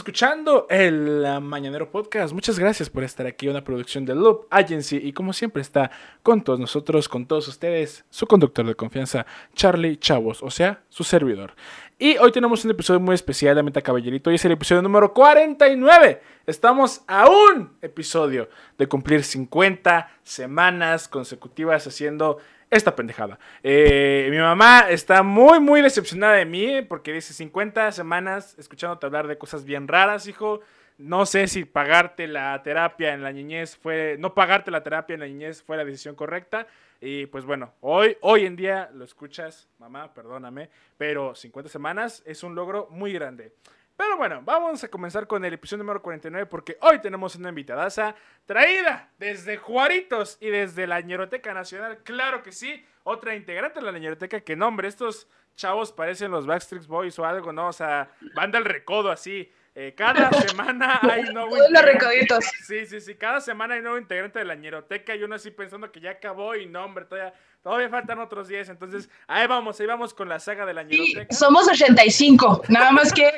escuchando el Mañanero Podcast. Muchas gracias por estar aquí, una producción de Loop Agency. Y como siempre está con todos nosotros, con todos ustedes, su conductor de confianza, Charlie Chavos, o sea, su servidor. Y hoy tenemos un episodio muy especial de Meta Caballerito y es el episodio número 49. Estamos a un episodio de cumplir 50 semanas consecutivas haciendo esta pendejada. Eh, mi mamá está muy, muy decepcionada de mí porque dice 50 semanas escuchándote hablar de cosas bien raras, hijo. No sé si pagarte la terapia en la niñez fue, no pagarte la terapia en la niñez fue la decisión correcta. Y pues bueno, hoy, hoy en día lo escuchas, mamá, perdóname, pero 50 semanas es un logro muy grande. Pero bueno, vamos a comenzar con el episodio número 49 porque hoy tenemos una invitadaza traída desde Juaritos y desde la Ñeroteca Nacional. Claro que sí, otra integrante de la Ñeroteca que nombre, estos chavos parecen los Backstreet Boys o algo, ¿no? O sea, banda al recodo así. Eh, cada semana hay nuevo Todos los recoditos. Sí, sí, sí. Cada semana hay nuevo integrante de la ñeroteca y uno así pensando que ya acabó y no, hombre, todavía, todavía faltan otros 10. Entonces, ahí vamos, ahí vamos con la saga de la Sí, ñeroteca. somos 85, nada más que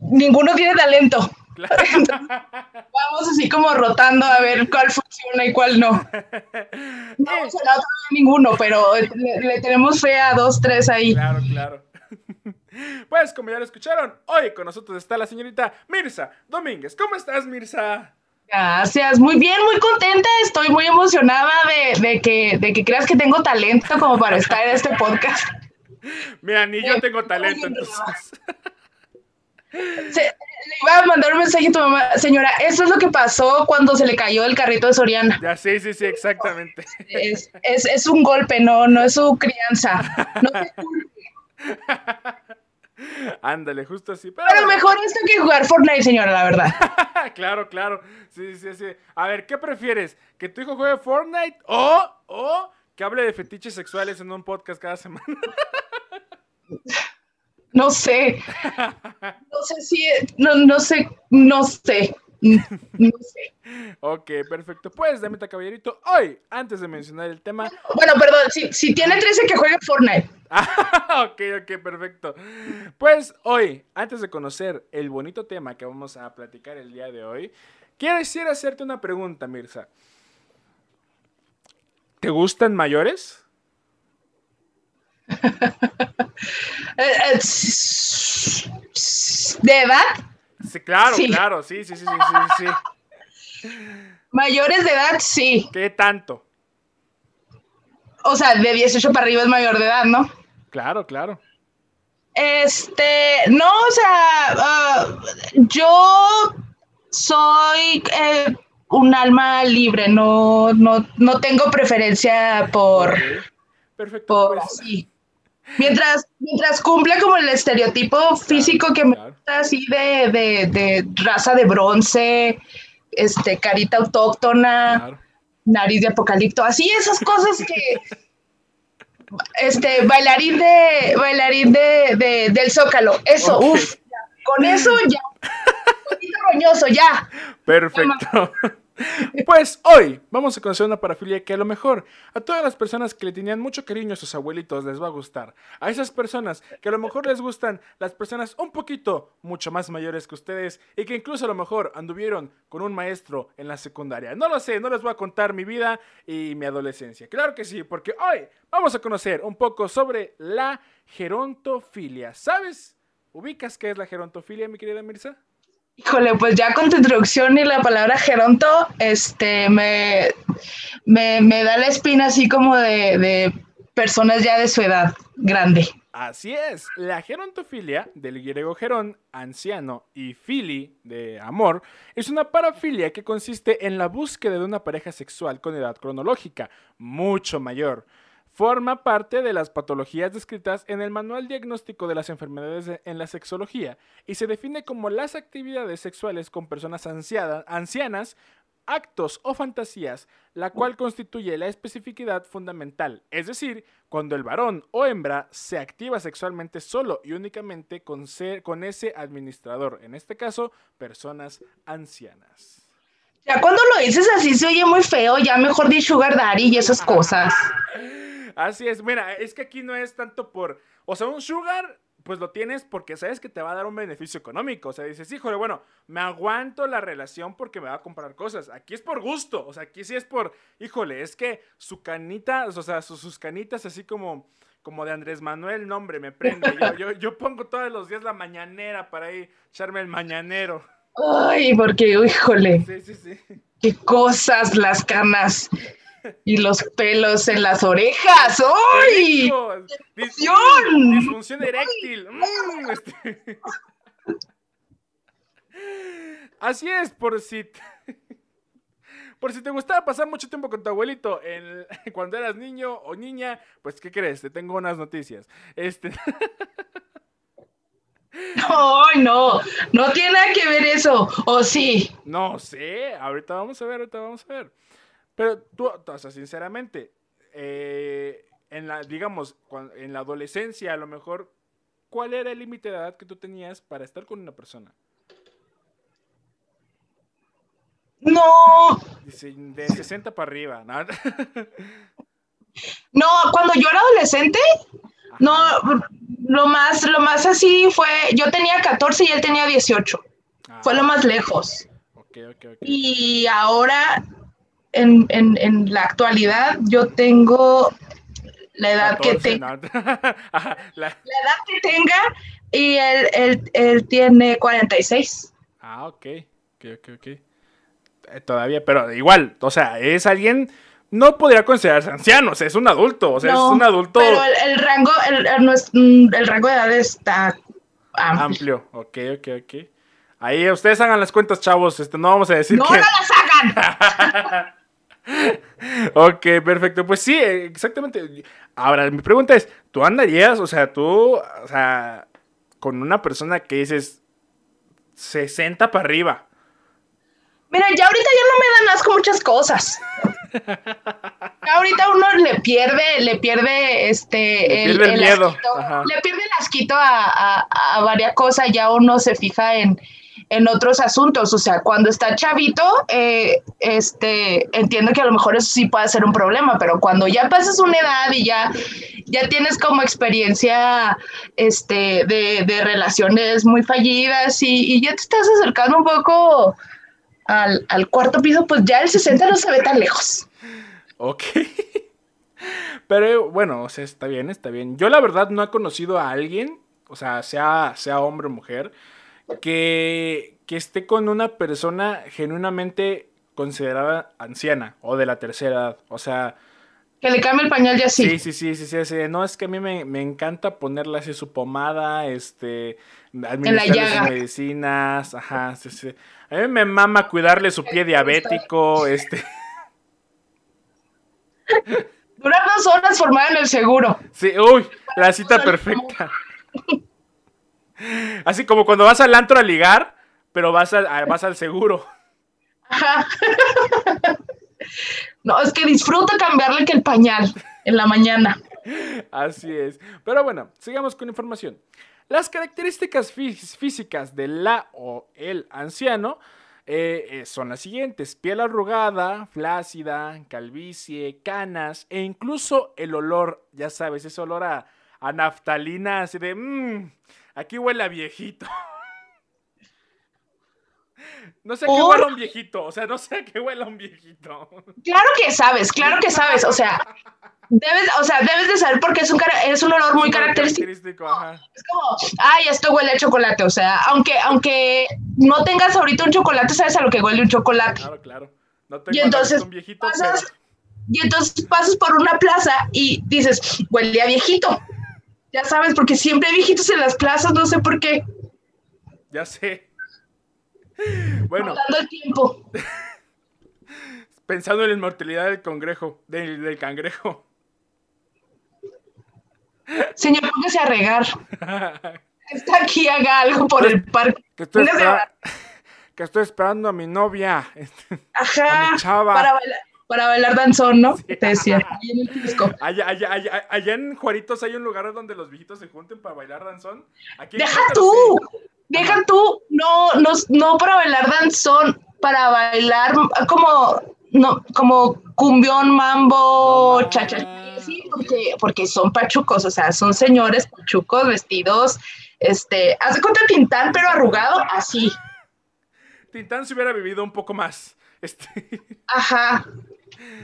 ninguno tiene talento. Claro. Vamos así como rotando a ver cuál funciona y cuál no. No funciona todavía ninguno, pero le, le tenemos fe a dos, tres ahí. Claro, claro. Pues como ya lo escucharon, hoy con nosotros está la señorita Mirza Domínguez. ¿Cómo estás, Mirza? Gracias, muy bien, muy contenta. Estoy muy emocionada de, de que, de que creas que tengo talento como para estar en este podcast. Mira, ni yo tengo talento, entonces. Se- le iba a mandar un mensaje a tu mamá, señora, eso es lo que pasó cuando se le cayó el carrito de Soriana. Ya, sí, sí, sí, exactamente. Es, es, es un golpe, no, no es su crianza. No se culpe. Ándale, justo así. Pero, Pero mejor esto que jugar Fortnite, señora, la verdad. claro, claro. Sí, sí, sí. A ver, ¿qué prefieres? ¿Que tu hijo juegue Fortnite o, o que hable de fetiches sexuales en un podcast cada semana? No sé. No sé si. No, no sé. No sé. No sé. ok, perfecto. Pues, Damita Caballerito, hoy, antes de mencionar el tema. Bueno, perdón, si, si tiene 13 que juegue Fortnite. Ah, ok, ok, perfecto. Pues hoy, antes de conocer el bonito tema que vamos a platicar el día de hoy, quisiera hacerte una pregunta, Mirza. ¿Te gustan mayores? Eh, eh, ¿De edad? Sí, claro, Sí. claro, sí, sí, sí, sí, sí, sí. Mayores de edad, sí. ¿Qué tanto? O sea, de 18 para arriba es mayor de edad, ¿no? Claro, claro. Este, no, o sea, ah, yo soy eh, un alma libre, no, no, no tengo preferencia por, Perfecto. por pues, así. Mientras, mientras cumpla como el estereotipo físico que me claro. gusta así de, de, de raza de bronce, este, carita autóctona, claro. nariz de apocalipto, así esas cosas que este bailarín de bailarín de, de- del zócalo, eso, Ok. uff, con eso ya, Poquito roñoso, ya. Perfecto. Pues hoy vamos a conocer una parafilia que a lo mejor a todas las personas que le tenían mucho cariño a sus abuelitos les va a gustar. A esas personas que a lo mejor les gustan las personas un poquito mucho más mayores que ustedes y que incluso a lo mejor anduvieron con un maestro en la secundaria. No lo sé, no les voy a contar mi vida y mi adolescencia. Claro que sí, porque hoy vamos a conocer un poco sobre la gerontofilia. ¿Sabes? ¿Ubicas qué es la gerontofilia, mi querida Mirza? Híjole, pues ya con tu introducción y la palabra geronto, este, me, me, me da la espina así como de, de personas ya de su edad grande. Así es, la gerontofilia, del griego gerón, anciano, y fili, de amor, es una parafilia que consiste en la búsqueda de una pareja sexual con edad cronológica mucho mayor. Forma parte de las patologías descritas en el Manual Diagnóstico de las Enfermedades de- en la Sexología y se define como las actividades sexuales con personas ancianas, actos o fantasías, la cual constituye la especificidad fundamental, es decir, cuando el varón o hembra se activa sexualmente solo y únicamente con ese administrador, en este caso, personas ancianas. Ya cuando lo dices así se oye muy feo, ya mejor di sugar daddy y esas cosas. Así es, mira, es que aquí no es tanto por, o sea, un sugar, pues lo tienes porque sabes que te va a dar un beneficio económico. O sea, dices, híjole, bueno, me aguanto la relación porque me va a comprar cosas. Aquí es por gusto, o sea, aquí sí es por, híjole, es que su canita, o sea, sus, canitas así como, como de Andrés Manuel, nombre, me prende. Yo, yo, pongo todos los días la mañanera para ir echarme el mañanero. Ay, porque, híjole. Sí, sí, sí. Qué cosas las canas y los pelos en las orejas. ¡Ay! Disfunción. Disfunción eréctil. Mm, este. Así es, por si te... por si te gustaba pasar mucho tiempo con tu abuelito cuando eras niño o niña, pues ¿qué crees? Te tengo unas noticias. Este No, no, no tiene nada que ver eso, ¿o sí? No sé, ahorita vamos a ver, ahorita vamos a ver. Pero tú, o sea, sinceramente, eh, en la, digamos, en la adolescencia, a lo mejor, ¿cuál era el límite de edad que tú tenías para estar con una persona? No. De 60 para arriba, ¿no? no, cuando yo era adolescente, no, lo más, lo más así fue, yo tenía 14 y él tenía 18. fue lo ah. más lejos. Okay, okay, okay. Y ahora, en, en, en, la actualidad, yo tengo la edad que tenga. la... edad que tenga y él, él, él, tiene 46. Ah, ok, ok, ok, ok. Eh, todavía, pero igual, o sea, es alguien no podría considerarse anciano, o sea, es un adulto, o sea, es un adulto. Pero el, rango, el, mm, el, rango de edad está amplio. amplio. Ok, ok, ok. Ahí ustedes hagan las cuentas, chavos. Este, no vamos a decir ¡No, que. ¡No las hagan! ok, perfecto. Pues sí, exactamente. Ahora, mi pregunta es: ¿tú andarías, o sea, tú, o sea, con una persona que dices 60 para arriba? Mira, ya ahorita ya no me dan asco muchas cosas. Ahorita uno le pierde, le pierde este el, miedo. le pierde el asquito a, a, varias cosas, ya uno se fija en, en otros asuntos. O sea, cuando está chavito, eh, este, entiendo que a lo mejor eso sí puede ser un problema, pero cuando ya pasas una edad y ya, ya tienes como experiencia este, de, de relaciones muy fallidas y, y, ya te estás acercando un poco al, cuarto piso, pues ya el 60 no se ve tan lejos. Ok. Pero bueno, o sea, está bien, está bien. Yo la verdad no he conocido a alguien, o sea, sea, sea hombre o mujer, que, que esté con una persona genuinamente considerada anciana o de la tercera edad. O sea... Que le cambie el pañal ya sí. Sí, sí, sí, sí, sí, No, es que a mí me, me encanta ponerle así su pomada, este, administrar medicinas, ajá, sí, sí. A mí me mama cuidarle su pie diabético, este. Durar dos horas formada en el seguro. Sí, uy, la cita perfecta. Así como cuando vas al antro a ligar, pero vas, vas al seguro. Ajá. No, es que disfruta cambiarle que el pañal en la mañana. Así es. Pero bueno, sigamos con información. Las características físicas de la o el anciano eh, eh, son las siguientes: piel arrugada, flácida, calvicie, canas e incluso el olor, ya sabes, ese olor a, naftalina, así de, mmm, aquí huele viejito. No sé a qué huele un viejito, o sea, no sé a qué huele un viejito. Claro que sabes, claro que sabes, o sea, debes, o sea, debes de saber porque es un, es un olor muy característico. Es como, ay, esto huele a chocolate, o sea, aunque, aunque no tengas ahorita un chocolate, sabes a lo que huele un chocolate. Claro, claro. No tengo y entonces un viejito, pasas, y entonces pasas por una plaza y dices, huele a viejito. Ya sabes, porque siempre hay viejitos en las plazas, no sé por qué. Ya sé. Bueno. el tiempo. Pensando en la inmortalidad del congrejo, del, cangrejo. Señor, póngase a regar. Está aquí, haga algo por el parque. Que estoy, esperando a mi novia. Ajá. Para bailar, para bailar danzón, ¿no? Te decía. Ahí en el allá, allá, allá, allá, en Juaritos hay un lugar donde los viejitos se junten para bailar danzón. ¡Deja tú! Deja tú, no, no, no para bailar danzón, para bailar como, no, como cumbión, mambo, chacha. Sí, porque, porque son pachucos, o sea, son señores pachucos vestidos, este, hace cuenta Tintán, pero arrugado, así. Tintán se hubiera vivido un poco más. Este. Ajá,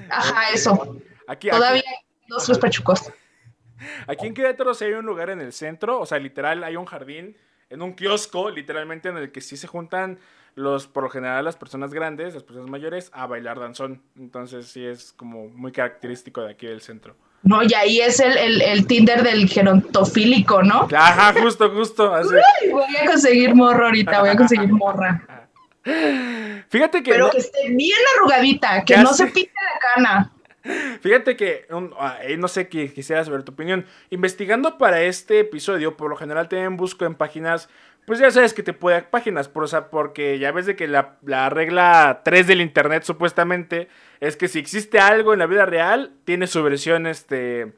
ajá, eso. Aquí, Todavía dos, tres pachucos. Aquí en Querétaro sí hay un lugar en el centro, o sea, literal hay un jardín, en un kiosco, literalmente en el que sí se juntan los, por lo general, las personas grandes, las personas mayores, a bailar danzón. Entonces sí es como muy característico de aquí del centro. No, y ahí es el, el, el Tinder del gerontofílico, ¿no? Ajá, justo, justo. así. Uy, voy a conseguir morro ahorita, voy a conseguir morra. Fíjate que. Pero no- que esté bien arrugadita, que no se pinte la cana. Fíjate que, un- ah, no sé, que quisiera saber tu opinión. Investigando para este episodio, por lo general también busco en páginas, pues ya sabes que te puede páginas, por, o sea, porque ya ves de que la, la regla 3 del internet supuestamente es que si existe algo en la vida real, tiene su versión, este,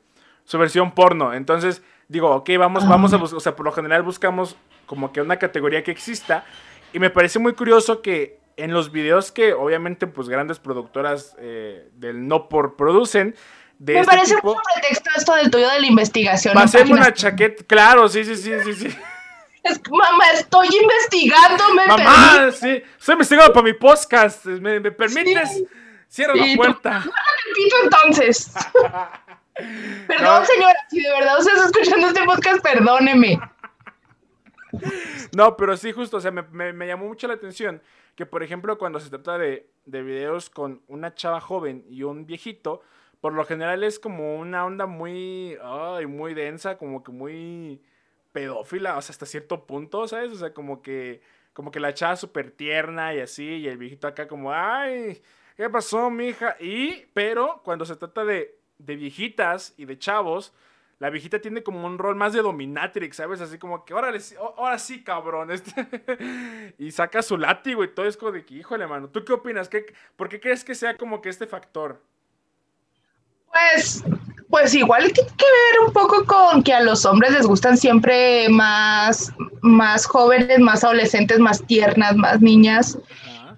su versión porno. Entonces, digo, ok, vamos, vamos a buscar, o sea, por lo general buscamos como que una categoría que exista. Y me parece muy curioso que en los videos que obviamente pues grandes productoras eh, del no por producen, de Me este parece tipo, mucho pretexto esto del tuyo de la investigación. ser una chaqueta, claro, sí, sí, sí, sí, sí. Es mamá, estoy investigando, me Mamá, sí, estoy investigando para mi podcast, ¿me, me permites? Sí. Cierra Sí, la puerta. entonces. Perdón, No. señora, si de verdad usted está escuchando este podcast, perdóneme. No, pero sí, justo, o sea, me, me- llamó mucho la atención que, por ejemplo, cuando se trata de, de videos con una chava joven y un viejito, por lo general es como una onda muy, ay, muy densa, como que muy pedófila, o sea, hasta cierto punto, ¿sabes? O sea, como que, como que la chava súper tierna y así, y el viejito acá como, ay, ¿qué pasó, mija? Y, pero cuando se trata de, de viejitas y de chavos, la viejita tiene como un rol más de dominatrix, ¿sabes? Así como que, órale, ahora sí, cabrón. Este... y saca su látigo y todo es como de que, híjole, mano, ¿tú qué opinas? ¿Qué, ¿Por qué crees que sea como que este factor? Pues, pues igual tiene que ver un poco con que a los hombres les gustan siempre más, más jóvenes, más adolescentes, más tiernas, más niñas,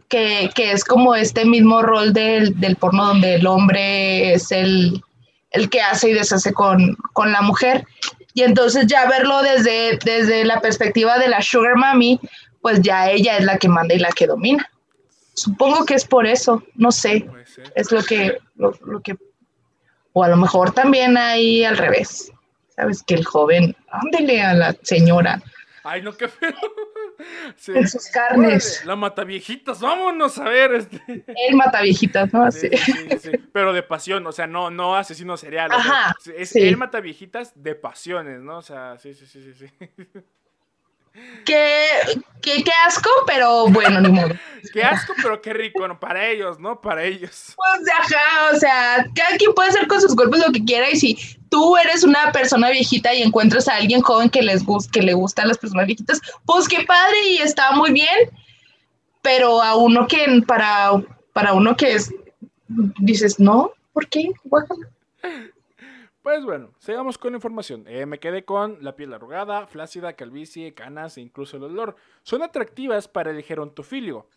que, que es como este mismo rol del, del porno donde el hombre es el, el que hace y deshace con, con la mujer. Y entonces ya verlo desde, desde la perspectiva de la sugar mami, pues ya ella es la que manda y la que domina. Supongo que es por eso, no sé es lo que, lo, lo que, o a lo mejor también hay al revés, sabes que el joven, ándele a la señora Ay, no, qué feo. Sí. en sus carnes, La mata viejitas, vámonos a ver. Este. él mata viejitas, ¿no? Sí, sí, sí, sí. Pero de pasión, o sea, no, no asesino serial. o sea, Ajá, es sí. mata viejitas de pasiones, ¿no? O sea, sí, sí, sí, sí. Qué, qué, qué asco, pero bueno, ni modo. Qué asco, pero qué rico, ¿no? Para ellos, ¿no? Para ellos. Pues ajá, o sea, cada quien puede hacer con sus cuerpos lo que quiera y si tú eres una persona viejita y encuentras a alguien joven que les gus- que le gustan las personas viejitas, pues qué padre y está muy bien, pero a uno que para, para uno que es dices, "No, ¿por qué?" Guácala. Pues bueno, sigamos con la información. Eh, me quedé con la piel arrugada, flácida, calvicie, canas e incluso el olor. Son atractivas para el gerontofilio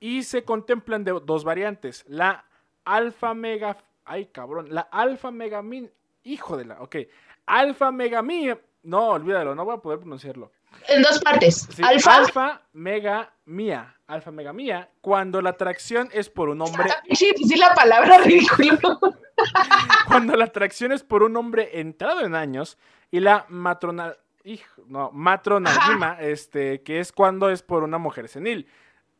y se contemplan de dos variantes. La alfa mega... Ay, cabrón. La alfa megamin... Hijo de la... Ok. Alfa megamia... No, olvídalo, no voy a poder pronunciarlo. En dos partes. Sí, Alfa, alfa megamia. Alfa megamia. Cuando la atracción es por un hombre... sí, sí, la palabra ridículo. Cuando la atracción es por un hombre entrado en años y la matronal, hijo, no, matronalgima, este, que es cuando es por una mujer senil.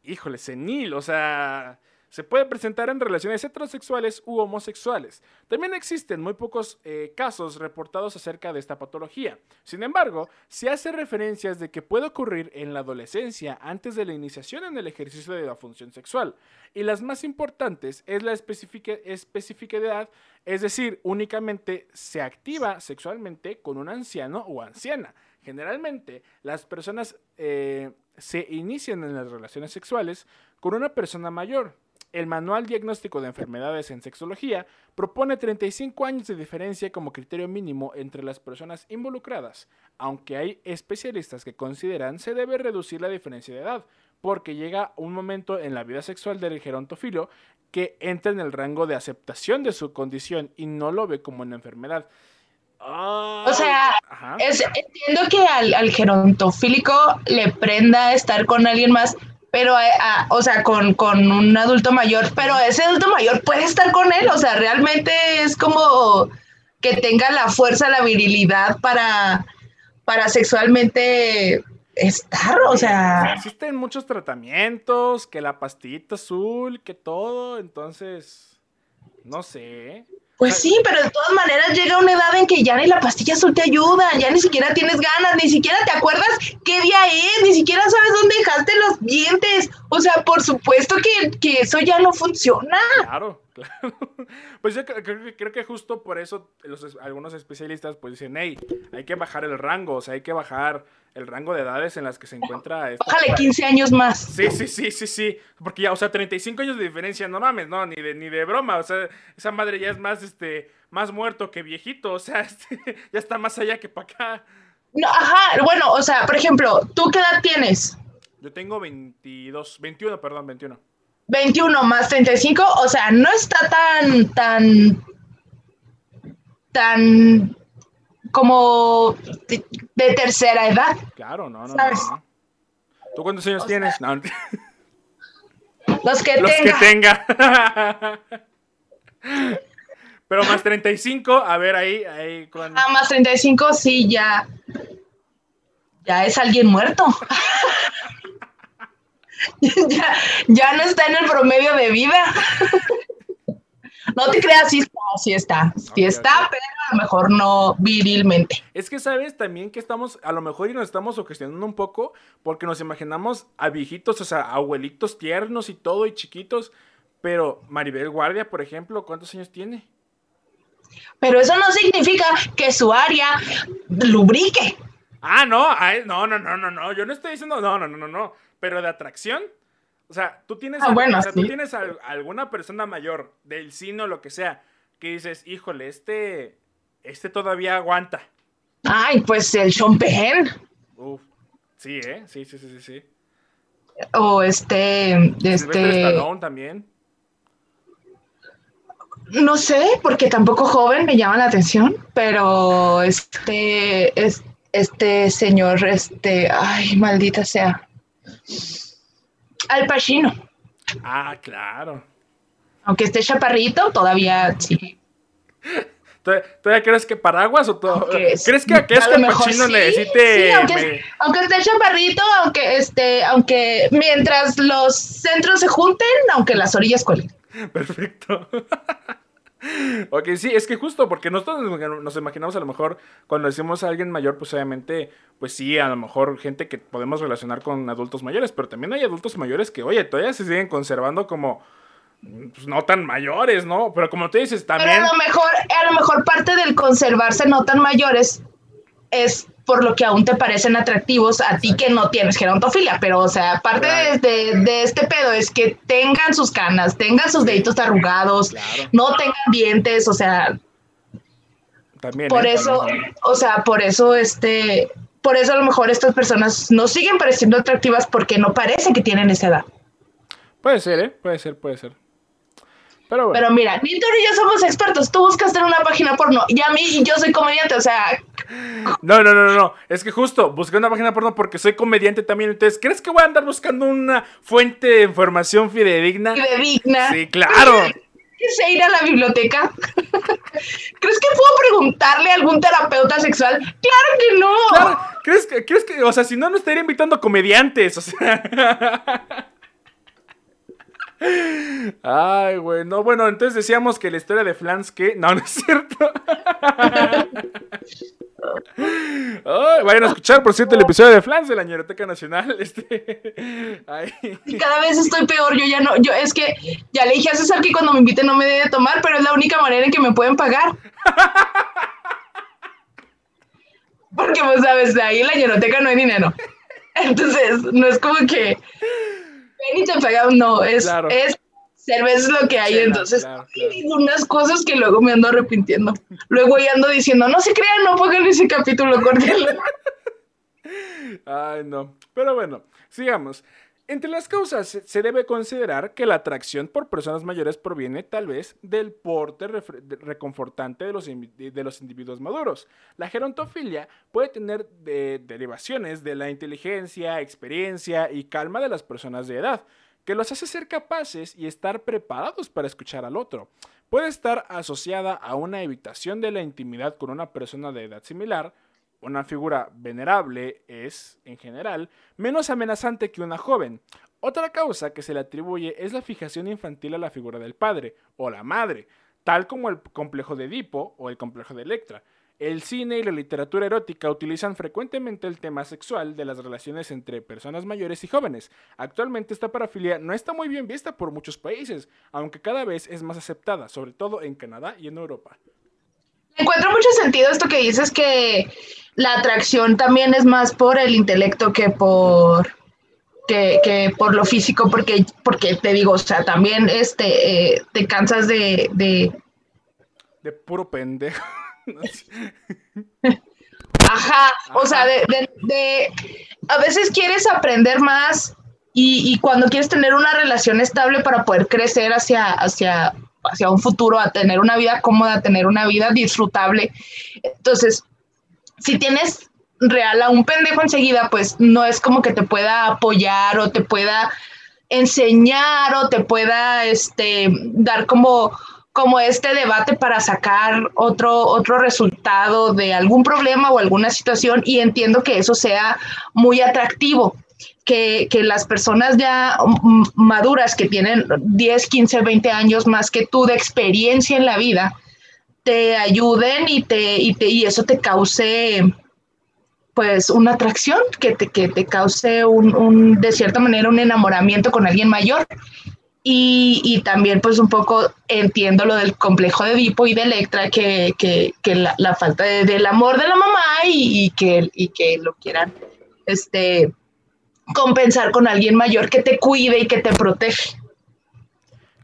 Híjole, senil, o sea, se puede presentar en relaciones heterosexuales u homosexuales. También existen muy pocos eh, casos reportados acerca de esta patología. Sin embargo, se hace referencias de que puede ocurrir en la adolescencia antes de la iniciación en el ejercicio de la función sexual. Y las más importantes es la especificidad, es decir, únicamente se activa sexualmente con un anciano o anciana. Generalmente, las personas eh, se inician en las relaciones sexuales con una persona mayor. El Manual Diagnóstico de Enfermedades en Sexología propone 35 años de diferencia como criterio mínimo entre las personas involucradas, aunque hay especialistas que consideran se debe reducir la diferencia de edad, porque llega un momento en la vida sexual del gerontofilo que entra en el rango de aceptación de su condición y no lo ve como una enfermedad. o sea, entiendo que al, gerontofílico le prenda estar con alguien más, pero, eh, o sea, con, con, un adulto mayor, pero ese adulto mayor puede estar con él, o sea, realmente es como que tenga la fuerza, la virilidad para, para sexualmente estar, o sea... Existen muchos tratamientos, que la pastillita azul, que todo, entonces, no sé. Pues sí, pero de todas maneras llega una edad en que ya ni la pastilla azul te ayuda, ya ni siquiera tienes ganas, ni siquiera te acuerdas qué día es, ni siquiera sabes dónde dejaste los dientes. O sea, por supuesto que, que eso ya no funciona. Claro, claro. Pues yo creo, que justo por eso los, algunos especialistas pues dicen, hey, hay que bajar el rango, o sea, hay que bajar el rango de edades en las que se encuentra. Esta Bájale 15 años más. Sí, sí, sí, sí, sí. Porque ya, o sea, 35 años de diferencia, no mames, no, ni de, ni de broma. O sea, esa madre ya es más, este, más muerto que viejito. O sea, este, ya está más allá que para acá. No, ajá, bueno, o sea, por ejemplo, ¿tú qué edad tienes? Yo tengo 22, 21, perdón, 21. 21 más 35, o sea, no está tan, tan, tan como de, tercera edad. Claro, no, no, no, ¿Tú cuántos años tienes? No. Los que Los que tenga. Pero más 35, a ver ahí, ahí Ah, más 35, sí, ya. Ya es alguien muerto. ya, ya no está en el promedio de vida. No te creas, sí está, sí está, sí está, pero a lo mejor no virilmente. Es que sabes también que estamos, a lo mejor y nos estamos cuestionando un poco, porque nos imaginamos a viejitos, o sea, abuelitos tiernos y todo, y chiquitos, pero Maribel Guardia, por ejemplo, ¿cuántos años tiene? Pero eso no significa que su área lubrique. Ah, no, no, no, no, no, no, yo no estoy diciendo, no, no, no, no, no, pero de atracción, o sea, tú tienes, ah, tú tienes alguna persona mayor del cine o lo que sea que dices, híjole, este, este todavía aguanta. Ay, pues el Sean Penn. Uf, sí, ¿eh? Sí, sí, sí, sí, sí. O este, este... también. No sé, porque tampoco joven me llama la atención, pero este, este señor, este, ay, maldita sea. Al Pacino. Ah, claro. Aunque esté chaparrito, todavía sí. ¿Todavía crees que paraguas o todo? ¿Crees que, que este Pacino necesite.? Sí, aunque, esté chaparrito, aunque este, aunque mientras los centros se junten, aunque las orillas cuelen. Perfecto. Ok, sí, es que justo porque nosotros nos imaginamos a lo mejor cuando decimos a alguien mayor, pues obviamente, pues sí, a lo mejor gente que podemos relacionar con adultos mayores, pero también hay adultos mayores que, oye, todavía se siguen conservando como pues, no tan mayores, ¿no? Pero como tú dices, también... a lo mejor, a lo mejor parte del conservarse no tan mayores es por lo que aún te parecen atractivos a ti que no tienes gerontofilia, pero o sea, parte de, este pedo es que tengan sus canas, tengan sus deditos arrugados, no tengan dientes, o sea, también, por ¿eh? eso, o sea, por eso este, por eso a lo mejor estas personas no siguen pareciendo atractivas porque no parece que tienen esa edad. Puede ser, ¿eh? Puede ser, puede ser. Pero, Pero mira, ni tú ni yo somos expertos. Tú buscas en una página porno y a mí yo soy comediante, o sea. No, no, no, no. Es que justo busqué una página porno porque soy comediante también. Entonces, ¿crees que voy a andar buscando una fuente de información fidedigna? Fidedigna. Sí, claro. ¿Qué ir a la biblioteca? ¿Crees que puedo preguntarle a algún terapeuta sexual? Claro que no. Claro, ¿crees que, ¿crees que, o sea, si no, no estaría invitando comediantes? O sea. Ay, güey. No, bueno, entonces decíamos que la historia de Flans que. No, no es cierto. Ay, vayan a escuchar, por cierto, el episodio de Flans de la Ñeroteca Nacional. Este. Cada vez estoy peor. Yo ya no. Yo es que ya le dije a César que cuando me invite no me debe tomar, pero es la única manera en que me pueden pagar. Porque, pues, sabes, ahí en la Ñeroteca no hay dinero. Entonces, no es como que ven y te pegan, no, es, es cerveza es lo que hay, entonces hay unas cosas que luego me ando arrepintiendo. Luego ya ando diciendo, no se crean, no pongan ese capítulo, cordial. Ay, no. Pero bueno, sigamos. Entre las causas se debe considerar que la atracción por personas mayores proviene tal vez del porte reconfortante de los, individuos maduros. La gerontofilia puede tener derivaciones de la inteligencia, experiencia y calma de las personas de edad, que los hace ser capaces y estar preparados para escuchar al otro. Puede estar asociada a una evitación de la intimidad con una persona de edad similar, una figura venerable es, en general, menos amenazante que una joven. Otra causa que se le atribuye es la fijación infantil a la figura del padre o la madre, tal como el complejo de Edipo o el complejo de Electra. El cine y la literatura erótica utilizan frecuentemente el tema sexual de las relaciones entre personas mayores y jóvenes. Actualmente esta parafilia no está muy bien vista por muchos países, aunque cada vez es más aceptada, sobre todo en Canadá y en Europa. Encuentro mucho sentido esto que dices que la atracción también es más por el intelecto que por que, por lo físico, porque, porque te digo, o sea, también este, eh, te cansas de, de... De puro pendejo. Ajá, o sea, de, de, a veces quieres aprender más y, y, cuando quieres tener una relación estable para poder crecer hacia, hacia, hacia un futuro, a tener una vida cómoda, a tener una vida disfrutable. Entonces, si tienes real a un pendejo enseguida, pues no es como que te pueda apoyar o te pueda enseñar o te pueda este, dar como, como este debate para sacar otro, otro resultado de algún problema o alguna situación y entiendo que eso sea muy atractivo. Que, que las personas ya maduras que tienen 10, 15, 20 años más que tú de experiencia en la vida, te ayuden y, te, y, te, y eso te cause pues una atracción, que te, que te cause un, de cierta manera un enamoramiento con alguien mayor. Y, y, también pues un poco entiendo lo del complejo de Edipo y de Electra, que, que, que la, la, falta del amor de la mamá y, y, que, y que lo quieran este, compensar con alguien mayor que te cuide y que te protege.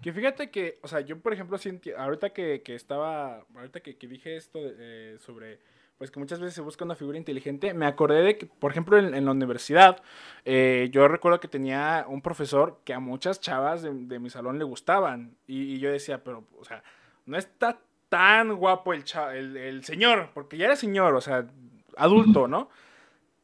Que fíjate que, o sea, yo por ejemplo, ahorita que, que estaba, ahorita que, que dije esto eh, sobre, pues que muchas veces se busca una figura inteligente, me acordé de que, por ejemplo, en, la universidad, eh, yo recuerdo que tenía un profesor que a muchas chavas de, mi salón le gustaban. Y, yo decía, pero, o sea, no está tan guapo el, el, el señor, porque ya era señor, o sea, adulto, ¿no?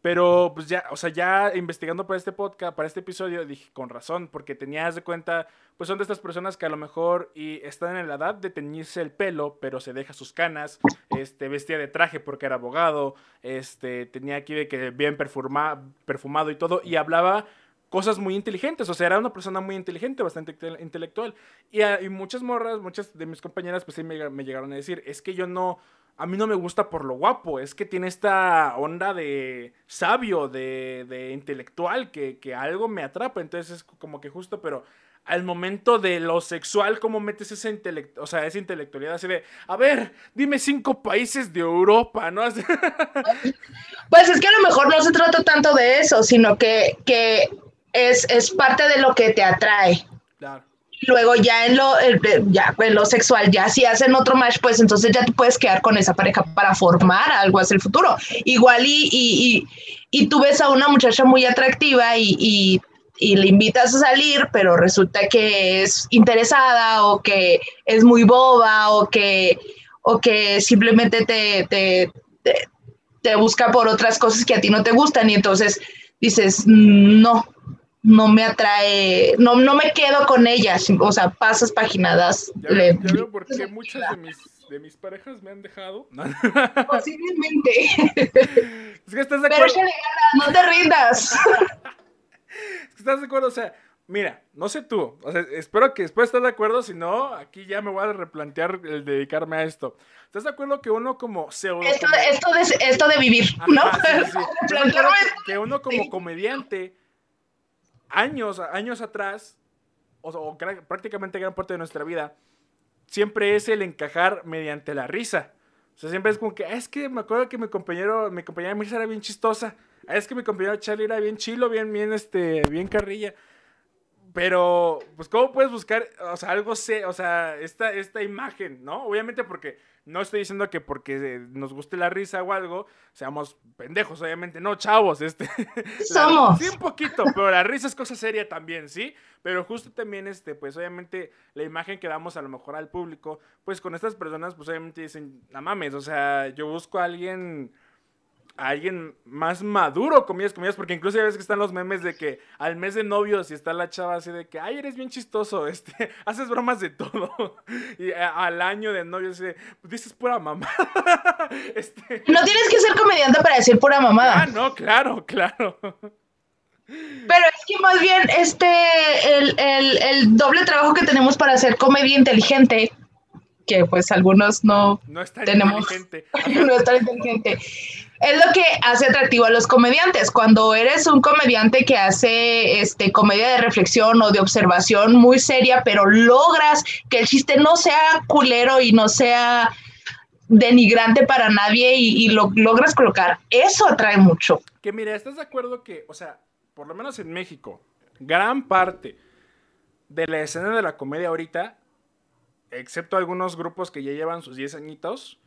Pero pues ya, o sea, ya investigando para este podcast, para este episodio, dije con razón, porque tenías de cuenta, pues son de estas personas que a lo mejor y están en la edad de teñirse el pelo, pero se deja sus canas, este, vestía de traje porque era abogado, este, tenía aquí de que bien perfumado y todo, y hablaba cosas muy inteligentes, o sea, era una persona muy inteligente, bastante intelectual. Y, y muchas morras, muchas de mis compañeras, pues sí me, me llegaron a decir, es que yo no a mí no me gusta por lo guapo, es que tiene esta onda de sabio, de, intelectual, que, algo me atrapa, entonces es como que justo, pero al momento de lo sexual, ¿cómo metes esa, o sea, esa intelectualidad así de, a ver, dime cinco países de Europa, ¿no? pues es que a lo mejor no se trata tanto de eso, sino que, que es, es parte de lo que te atrae. Claro. Luego ya en lo, ya en lo sexual, ya si hacen otro match, pues entonces ya te puedes quedar con esa pareja para formar algo hacia el futuro. Igual y, y, y, tú ves a una muchacha muy atractiva y, y, le invitas a salir, pero resulta que es interesada o que es muy boba o que, o que simplemente te, te, te busca por otras cosas que a ti no te gustan y entonces dices, no, no me atrae, no, no me quedo con ellas, o sea, pasas paginadas. Ya, le, ya veo muchas de mis, de mis parejas me han dejado. Posiblemente. Es que estás de acuerdo. Pero no te rindas. estás de acuerdo, o sea, mira, no sé tú, o sea, espero que después estés de acuerdo, si no, aquí ya me voy a replantear el dedicarme a esto. ¿Estás de acuerdo que uno como pseudo... Esto, esto, de, esto de vivir, ¿no? Sí, sí. que uno como comediante años, años atrás, o, prácticamente gran parte de nuestra vida, siempre es el encajar mediante la risa. O sea, siempre es como que, ah, es que me acuerdo que mi compañero, mi compañera Mirza era bien chistosa. Es que mi compañero Charlie era bien chilo, bien, bien, este, bien carrilla. Pero, pues, ¿cómo puedes buscar, o sea, algo, sé, o sea, esta, esta imagen, ¿no? Obviamente porque no estoy diciendo que porque nos guste la risa o algo, seamos pendejos, obviamente, no, chavos, este. Somos. sí, un poquito, pero la risa es cosa seria también, ¿sí? Pero justo también, este, pues, obviamente, la imagen que damos a lo mejor al público, pues, con estas personas, pues, obviamente dicen, no mames, o sea, yo busco a alguien a alguien más maduro, comillas, comillas, porque incluso ya ves que están los memes de que al mes de novios y está la chava así de que, ay, eres bien chistoso, este, haces bromas de todo. Y al año de novios dices pura mamada. este... No tienes que ser comediante para decir pura mamada. Ah, no, claro, claro. Pero es que más bien este, el, el, el doble trabajo que tenemos para hacer comedia inteligente que pues algunos no, no tenemos, inteligente. no es tan inteligente. Es lo que hace atractivo a los comediantes. Cuando eres un comediante que hace este, comedia de reflexión o de observación muy seria, pero logras que el chiste no sea culero y no sea denigrante para nadie y, lo logras colocar, eso atrae mucho. Que mira, ¿estás de acuerdo que, o sea, por lo menos en México, gran parte de la escena de la comedia ahorita excepto algunos grupos que ya llevan sus 10 añitos,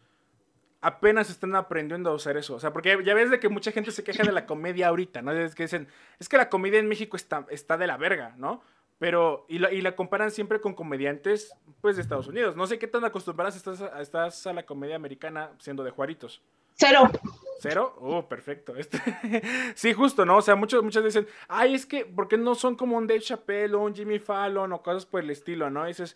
apenas están aprendiendo a usar eso. O sea, porque ya ves de que mucha gente se queja de la comedia ahorita, ¿no? Es que dicen, es que la comedia en México está, está de la verga, ¿no? Pero, y la, y la comparan siempre con comediantes, pues, de Estados Unidos. No sé qué tan acostumbradas estás, estás a la comedia americana siendo de Juaritos. Cero. ¿Cero? Oh, perfecto. Este... sí, justo, ¿no? O sea, muchos, muchos dicen, ay, es que, ¿por qué no son como un Dave Chappelle o un Jimmy Fallon o cosas por el estilo, ¿no? Y dices,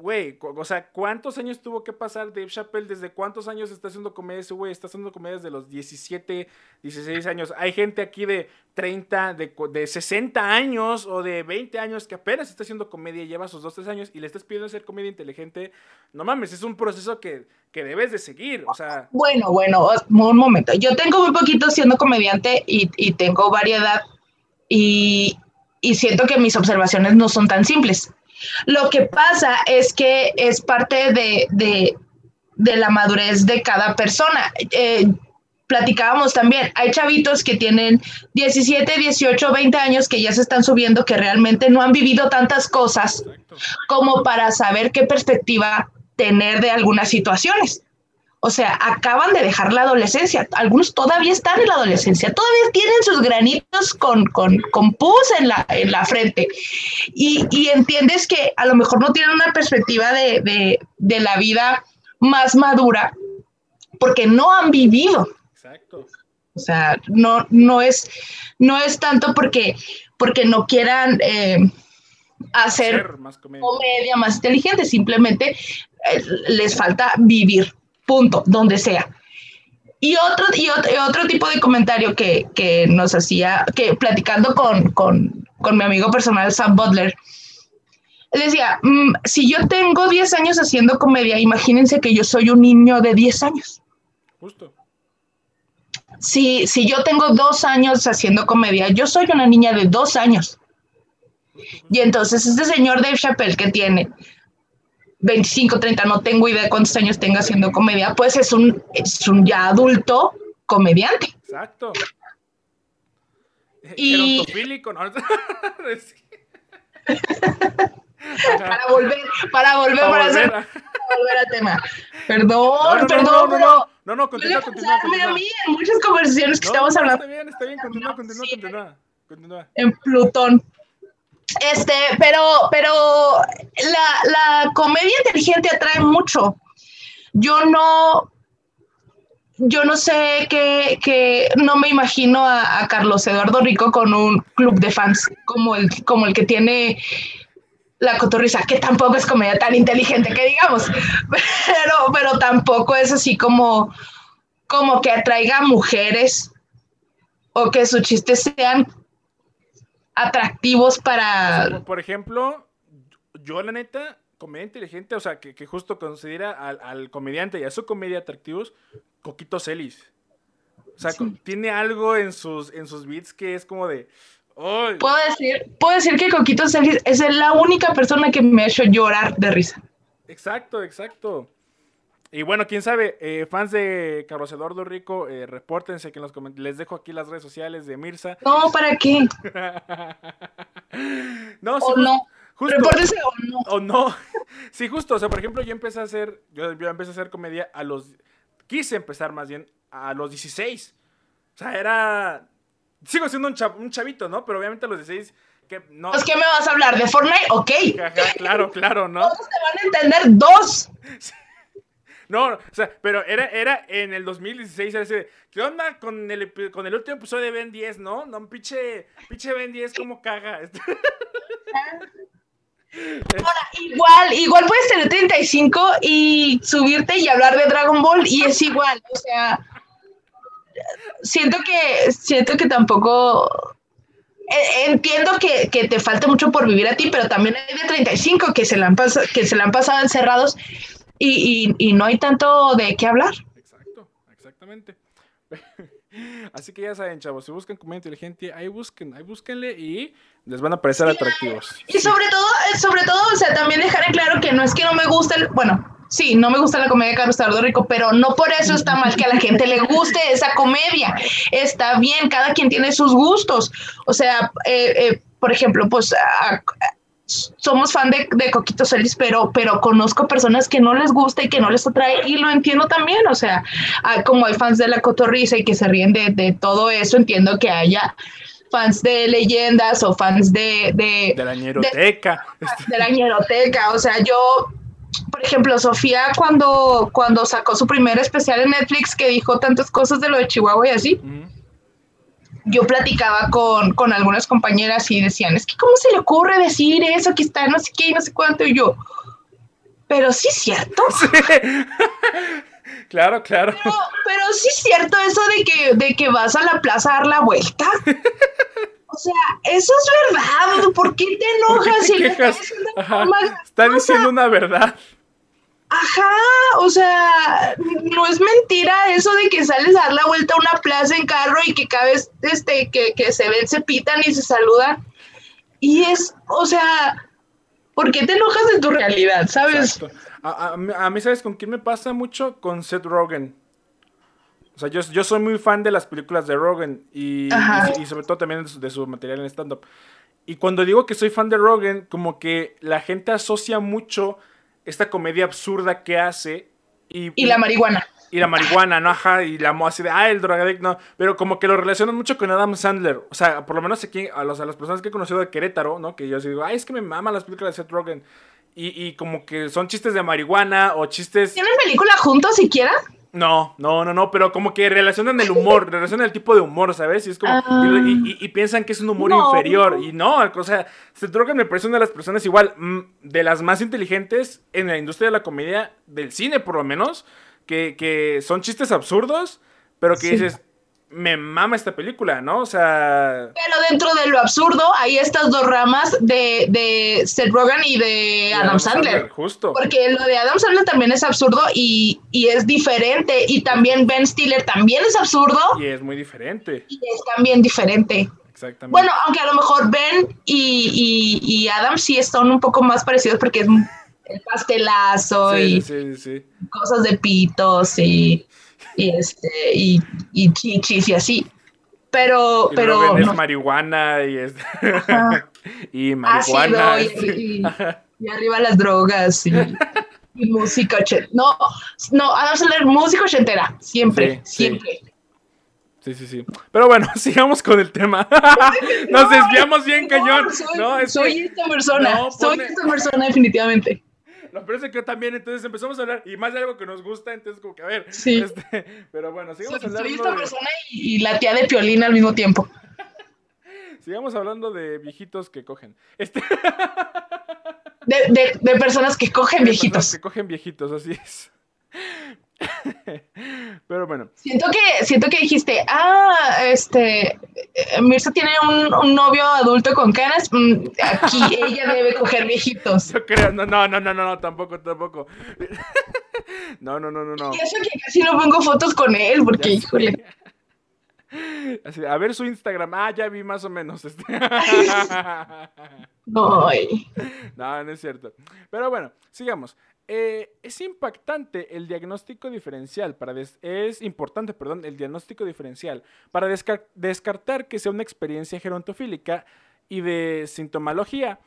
güey, o sea, ¿cuántos años tuvo que pasar Dave Chappelle? ¿Desde cuántos años está haciendo comedia ese güey? Está haciendo comedia desde los 17, 16 años. Hay gente aquí de 30, de, de 60 años o de 20 años que apenas está haciendo comedia, lleva sus 2, 3 años y le estás pidiendo hacer comedia inteligente. No mames, es un proceso que, que debes de seguir, o sea... Bueno, bueno, un momento. Yo tengo muy poquito siendo comediante y, y tengo variedad y, y siento que mis observaciones no son tan simples lo que pasa es que es parte de, la madurez de cada persona. Eh, platicábamos también, hay chavitos que tienen 17, 18, 20 años que ya se están subiendo, que realmente no han vivido tantas cosas como para saber qué perspectiva tener de algunas situaciones. O sea, acaban de dejar la adolescencia. Algunos todavía están en la adolescencia, todavía tienen sus granitos con, con, con pus en la, en la frente. Y, y, entiendes que a lo mejor no tienen una perspectiva de, de, de, la vida más madura porque no han vivido. Exacto. O sea, no, no, es, no es tanto porque, porque no quieran eh, hacer, más comedia. más inteligente, simplemente eh, les falta vivir punto, donde sea. Y otro, y otro, tipo de comentario que, que, nos hacía, que platicando con, con, con mi amigo personal Sam Butler, decía, mm, si yo tengo 10 años haciendo comedia, imagínense que yo soy un niño de 10 años. Justo. Si, si yo tengo dos años haciendo comedia, yo soy una niña de dos años. Y entonces este señor Dave Chappelle que tiene 25, 30, no tengo idea de cuántos años tenga haciendo comedia, pues es un, es un ya adulto comediante. Exacto. Y... ¿no? para volver, para volver, para, para, hacer, para volver al tema. Perdón, perdón, no, no, no, no, no, continúa, continúa, continúa. a mí en muchas conversaciones que estamos hablando. Está bien, está bien, continúa, continúa, continúa, continúa. En Plutón. Este, pero, pero la, la comedia inteligente atrae mucho. Yo no, yo no sé qué, que no me imagino a, Carlos Eduardo Rico con un club de fans como el, como el que tiene la cotorriza, que tampoco es comedia tan inteligente que digamos, pero, pero tampoco es así como, como que atraiga mujeres o que sus chistes sean atractivos para... Por ejemplo, yo la neta, comedia inteligente, o sea, que, justo considera al, comediante y a su comedia atractivos, Coquito Celis. O sea, tiene algo en sus, en sus beats que es como de... Puedo, decir, puedo decir que Coquito Celis es la única persona que me ha hecho llorar de risa. Exacto, exacto. Y bueno, quién sabe, eh, fans de Carlos Eduardo Rico, eh, repórtense que en los les dejo aquí las redes sociales de Mirza. No, ¿para qué? No, sí, o no. justo. Repórtese o no. O no. Sí, justo. O sea, por ejemplo, yo empecé a hacer. Yo, yo empecé a hacer comedia a los. Quise empezar más bien a los 16. O sea, era. Sigo siendo un, chav- un chavito, ¿no? Pero obviamente a los 16. Que no. Pues, ¿qué me vas a hablar? ¿De Fortnite? Ok. Ajá, claro, claro, ¿no? Todos te van a entender dos. No, o sea, pero era, era en el 2016, era ese, ¿qué onda con el, con el último episodio de Ben 10, no? No, pinche, pinche Ben 10, ¿cómo caga? Este, Igual, igual puedes tener 35 y subirte y hablar de Dragon Ball y es igual. O sea, siento que, siento que tampoco. eh, Entiendo que, que te falta mucho por vivir a ti, pero también hay de 35 que se la han, pas- que se la han pasado encerrados y, y- y no hay tanto de qué hablar. Exacto, exactamente. Así que ya saben, chavos, si buscan comedia inteligente, ahí busquen, ahí búsquenle y les van a parecer atractivos. Y sobre todo, sobre todo, o sea, también dejar en claro que no es que no me guste, el- bueno, sí, no me gusta la comedia de Carlos Tardo Rico, pero no por eso está mal que a la gente le guste esa comedia. Está bien, cada quien tiene sus gustos. O sea, eh, eh, por ejemplo, pues a- somos fan de, de Coquito Celis, pero, pero conozco personas que no les gusta y que no les atrae y lo entiendo también. O sea, ah, como hay fans de la cotorriza y que se ríen de, de todo eso, entiendo que haya fans de leyendas o fans de, de, De la ñeroteca. de la ñeroteca. O sea, yo, por ejemplo, Sofía cuando, cuando sacó su primer especial en Netflix que dijo tantas cosas de lo de Chihuahua y así. Yo platicaba con, con algunas compañeras y decían, es que ¿cómo se le ocurre decir eso? Que está no sé qué y no sé cuánto. Y yo, pero sí es cierto. Claro, claro. Pero, pero sí es cierto eso de que, de que vas a la plaza a dar la vuelta. O sea, eso es verdad. ¿Por qué te ¿Por qué enojas? te si quejas? estás haciendo de Ajá, forma Está graciosa? diciendo una verdad. Ajá, o sea, no es mentira eso de que sales a dar la vuelta a una plaza en carro y que cada vez este, que, que se ven, se pitan y se saludan. Y es, o sea, ¿por qué te enojas de tu realidad, sabes? A, a mí- a mí, ¿sabes con quién me pasa mucho? Con Seth Rogen. O sea, yo, yo soy muy fan de las películas de Rogen y- y sobre todo también de su, de su material en stand-up. Y cuando digo que soy fan de Rogen, como que la gente asocia mucho esta comedia absurda que hace y, Y la marihuana. y la marihuana, ¿no? Ajá, y la así de, ah, el drogadicto, no. Pero como que lo relacionan mucho con Adam Sandler. O sea, por lo menos aquí, a, los, a las personas que he conocido de Querétaro, ¿no? Que yo sí digo, ay, es que me maman las películas de Seth Rogen. Y, y como que son chistes de marihuana o chistes... ¿Tienen película juntos siquiera? No, no, no, no, pero como que relacionan el humor, relacionan el tipo de humor, ¿sabes? Y es como, Ah. y, y- y piensan que es un humor No. inferior. Y no, o sea, Seth Rogen me parece una de las personas igual, mm, de las más inteligentes en la industria de la comedia, del cine por lo menos, que, que son chistes absurdos, pero que Sí. dices, me mama esta película, ¿no? O sea, Pero dentro de lo absurdo hay estas dos ramas de, de Seth Rogen y de Adam, Sandler. Justo. Porque lo de Adam Sandler también es absurdo y, y es diferente. Y también Ben Stiller también es absurdo Y es muy diferente, y es también diferente. exactamente. Bueno, aunque a lo mejor Ben y, y- y Adam sí son un poco más parecidos porque es el pastelazo sí, y sí, sí, sí. cosas de pitos y, y este y, y chichis y así. Pero, Y pero no. marihuana y es... Y marihuana. y, sí. y- y arriba las drogas y, música ochentera. No, no, Adam Sandler, música ochentera, siempre, Sí, siempre. Sí, sí, sí. Pero bueno, sigamos con el tema. Nos desviamos bien, cañón. Soy, es soy que esta persona, soy esta persona definitivamente. Lo peor es que yo también, entonces empezamos a hablar y más de algo que nos gusta, entonces como que a ver. Sí. este, pero bueno, Soy, sigamos soy hablando, esta de, persona y, y la tía de Piolín al mismo tiempo. sigamos hablando de viejitos que cogen. Este, De, de, de personas que cogen de viejitos. personas Que cogen viejitos, así es. Pero bueno, Siento que, siento que dijiste, ah, este, eh, Mirza tiene un, un novio adulto con canas, mm, aquí ella debe coger viejitos. yo creo, no, no, no, no, no, no, tampoco, tampoco. No, no, no, no, no. Y eso que casi no pongo fotos con él, porque, híjole. Así, a ver su Instagram. Ah, ya vi más o menos. Este. Ay. No, no es cierto. Pero bueno, sigamos. Eh, es impactante el diagnóstico diferencial para es importante, perdón, el diagnóstico diferencial para descar- descartar que sea una experiencia gerontofílica y de sintomología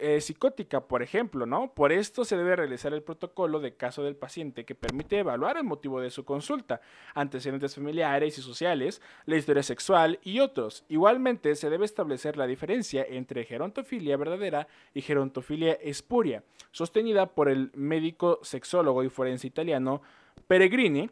eh, psicótica, por ejemplo, ¿no? Por esto se debe realizar el protocolo de caso del paciente que permite evaluar el motivo de su consulta, antecedentes familiares y sociales, la historia sexual y otros. Igualmente se debe establecer la diferencia entre gerontofilia verdadera y gerontofilia espuria, sostenida por el médico sexólogo y forense italiano Peregrini,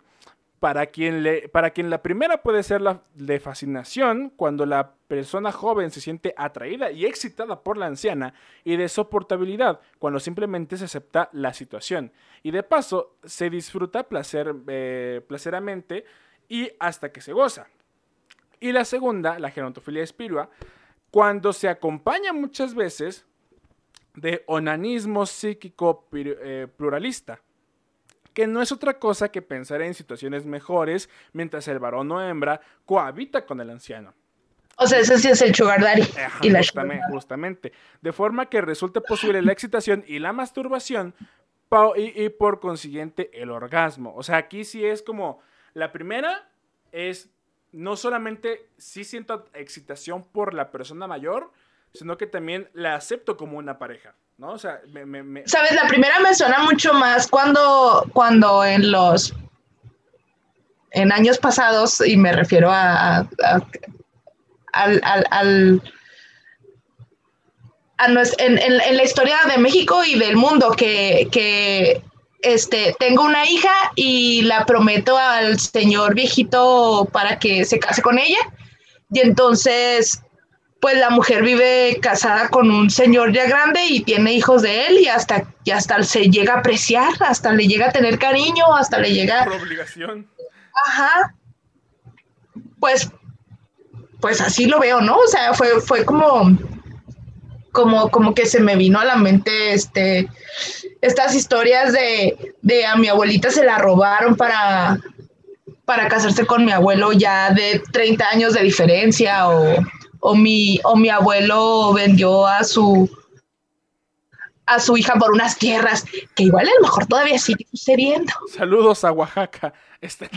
para quien, le, para quien la primera puede ser la de fascinación, cuando la persona joven se siente atraída y excitada por la anciana, y de soportabilidad, cuando simplemente se acepta la situación. Y de paso, se disfruta placer, eh, placeramente y hasta que se goza. Y la segunda, la gerontofilia espirua, cuando se acompaña muchas veces de onanismo psíquico eh, pluralista que no es otra cosa que pensar en situaciones mejores mientras el varón o hembra cohabita con el anciano. O sea, ese sí es el sugar daddy. y la justamente, justamente. De forma que resulte posible la excitación y la masturbación y, y, por consiguiente el orgasmo. O sea, aquí sí es como, la primera es, no solamente sí siento excitación por la persona mayor, sino que también la acepto como una pareja. ¿no? O sea, me, Sabes, la primera me suena mucho más cuando, cuando en los en años pasados, y me refiero a, al, al, en, la historia de México y del mundo, que, que este, tengo una hija y la prometo al señor viejito para que se case con ella. Y entonces pues la mujer vive casada con un señor ya grande y tiene hijos de él y hasta, y hasta se llega a apreciar, hasta le llega a tener cariño, hasta le llega... Por obligación. Ajá. Pues, pues así lo veo, ¿no? O sea, fue, fue como, como, como que se me vino a la mente este, estas historias de, de a mi abuelita se la robaron para, para casarse con mi abuelo ya de 30 años de diferencia o o mi, o mi abuelo vendió a su a su hija por unas tierras que igual a lo mejor todavía sigue sucediendo. Saludos a Oaxaca. Este...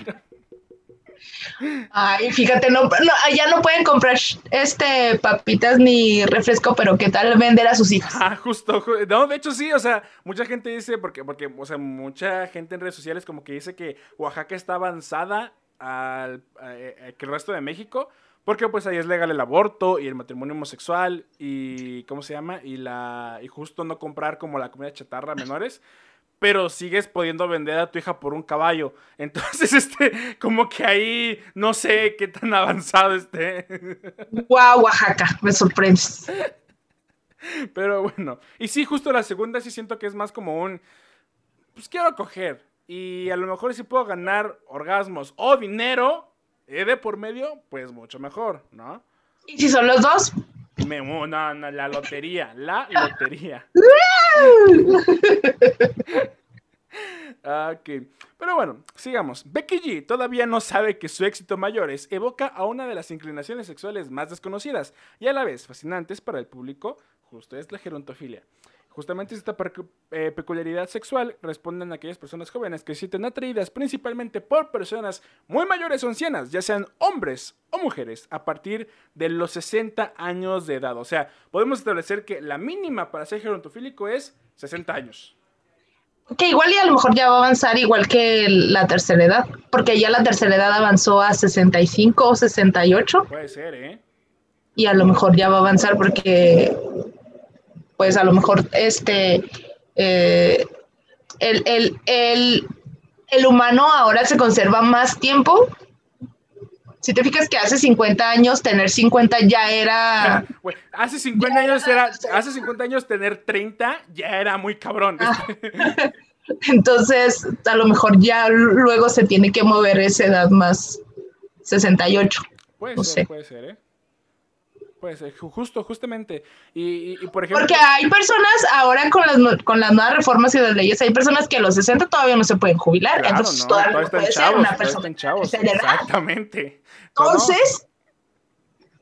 Ay, fíjate, no, allá no pueden comprar este papitas ni refresco, pero ¿qué tal vender a sus hijas? Ah, justo, no, de hecho sí, o sea, mucha gente dice, porque, porque, o sea, mucha gente en redes sociales como que dice que Oaxaca está avanzada al, que el resto de México, porque pues ahí es legal el aborto y el matrimonio homosexual y ¿cómo se llama? Y la y justo no comprar como la comida chatarra menores, pero sigues pudiendo vender a tu hija por un caballo. Entonces, este, como que ahí no sé qué tan avanzado esté. Guau, Oaxaca, me sorprendes. Pero bueno, y sí, justo la segunda sí siento que es más como un pues quiero coger y a lo mejor si puedo ganar orgasmos o dinero, de por medio, pues mucho mejor, ¿no? ¿Y si son los dos? Me, no, no, la lotería, la lotería. ok, pero bueno, sigamos. Becky G todavía no sabe que su éxito mayores evoca a una de las inclinaciones sexuales más desconocidas y a la vez fascinantes para el público, justo es la gerontofilia. Justamente esta eh, peculiaridad sexual responden a aquellas personas jóvenes que se sienten atraídas principalmente por personas muy mayores o ancianas, ya sean hombres o mujeres, a partir de los 60 años de edad. O sea, podemos establecer que la mínima para ser gerontofílico es 60 años. Que igual y a lo mejor ya va a avanzar igual que la tercera edad, porque ya la tercera edad avanzó a 65 o 68. Puede ser, ¿eh? Y a lo mejor ya va a avanzar porque pues a lo mejor este, eh, el, humano ahora se conserva más tiempo. Si te fijas que hace 50 años tener 50 ya era... hace 50 años era, hace 50 años tener 30 ya era muy cabrón. Ah. Entonces, a lo mejor ya luego se tiene que mover esa edad más 68. Puede ser, puede ser, ¿eh? Pues justo, justamente. Y, por ejemplo. Porque hay personas ahora con las, con las nuevas reformas y las leyes, hay personas que a los 60 todavía no se pueden jubilar. entonces todavía, puede ser una persona. Chavos, exactamente. Entonces,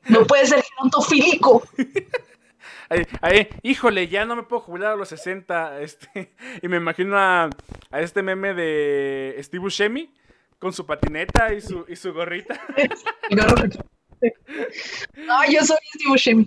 no, puede ser gerontofílico. Ahí, híjole, ya no me puedo jubilar a los 60. Este, y me imagino a, a este meme de Steve Buscemi con su patineta y su, y su gorrita. No, yo soy Steve.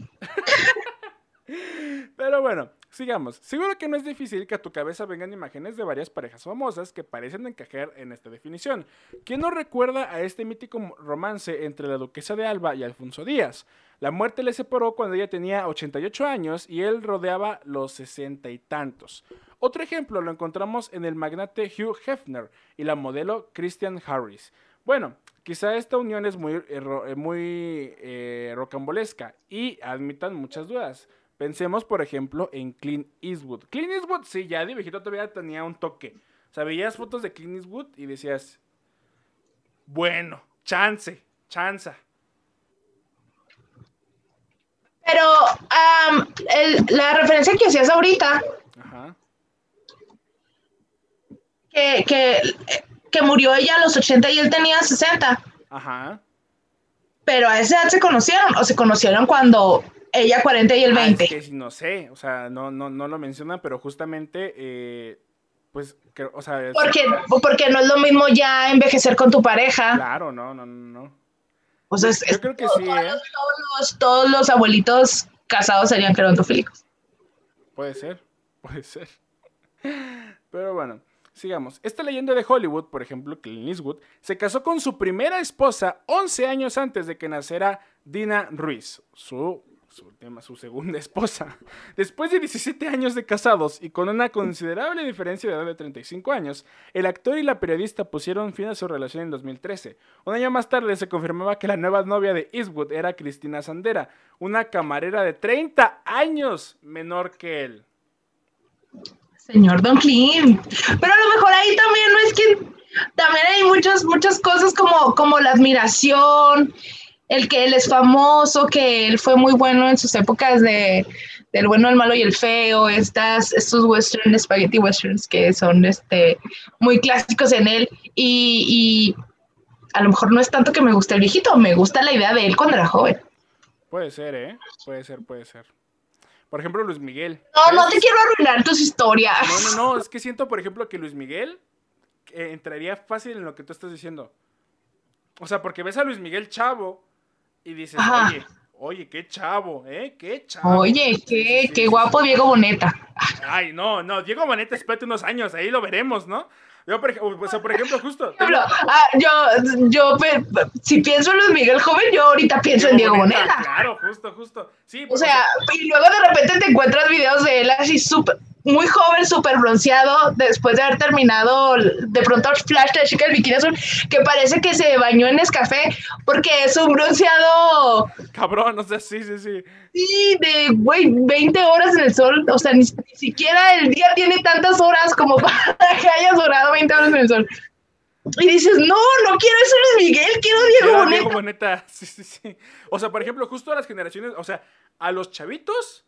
Pero bueno, sigamos. Seguro que no es difícil que a tu cabeza vengan imágenes de varias parejas famosas que parecen encajar en esta definición. ¿Quién no recuerda a este mítico romance entre la duquesa de Alba y Alfonso Díaz? La muerte le separó cuando ella tenía 88 años y él rodeaba los sesenta y tantos. Otro ejemplo lo encontramos en el magnate Hugh Hefner y la modelo Christian Harris. Bueno, quizá esta unión es muy, eh, muy eh, rocambolesca y admitan muchas dudas. Pensemos, por ejemplo, en Clint Eastwood. Clint Eastwood, sí, ya de viejito todavía tenía un toque. O sea, veías fotos de Clint Eastwood y decías, bueno, chance, chanza. Pero la referencia que hacías ahorita, Que, que, que, murió ella a los 80 y él tenía 60. Ajá. Pero a esa edad se conocieron, o se conocieron cuando ella 40 y el 20. Ah, es que no sé, o sea, no, no, no lo menciona, pero justamente, eh, pues, o sea... Porque, porque no es lo mismo ya envejecer con tu pareja. Claro, no, no, no. O sea, Yo creo que sí, ¿eh? todos, los, todos los abuelitos casados serían gerontofílicos. Puede ser, puede ser. Pero bueno, sigamos. Esta leyenda de Hollywood, por ejemplo, Clint Eastwood, se casó con su primera esposa 11 años antes de que naciera Dina Ruiz, su su, tema, su segunda esposa. Después de 17 años de casados y con una considerable diferencia de edad de 35 años, el actor y la periodista pusieron fin a su relación en 2013. Un año más tarde se confirmaba que la nueva novia de Eastwood era Cristina Sandera, una camarera de 30 años menor que él. Señor Don Clint. Pero a lo mejor ahí también no es que también hay muchas, muchas cosas como, como la admiración el que él es famoso, que él fue muy bueno en sus épocas de del bueno, el malo y el feo, estas, estos western, spaghetti westerns que son este, muy clásicos en él y, a lo mejor no es tanto que me guste el viejito, me gusta la idea de él cuando era joven. Puede ser, ¿eh? Puede ser, puede ser. Por ejemplo, Luis Miguel. No, no te quiero arruinar tus historias. No, no, no, es que siento, por ejemplo, que Luis Miguel eh, entraría fácil en lo que tú estás diciendo. O sea, porque ves a Luis Miguel Chavo y dices, oye, oye, qué chavo, ¿eh? Qué chavo. Oye, qué, qué guapo Diego Boneta. Ay, no, no, Diego Boneta, espérate unos años, ahí lo veremos, ¿no? Yo, por, por ejemplo, justo. Ah, yo, yo, si pienso en Luis Miguel joven, yo ahorita pienso en Diego Boneta. Claro, justo, justo. Sí, o sea, y luego de repente te encuentras videos de él así súper muy joven, súper bronceado, después de haber terminado de pronto flash de chica del bikini azul, que parece que se bañó en Nescafé, porque es un bronceado... Cabrón, o sea, sí, sí, sí. Sí, de, güey, 20 horas en el sol, o sea, ni, siquiera el día tiene tantas horas como para que hayas durado 20 horas en el sol. Y dices, no, no quiero eso Luis Miguel, quiero Diego Boneta. Diego Boneta, sí, sí, sí. O sea, por ejemplo, justo a las generaciones, o sea, a los chavitos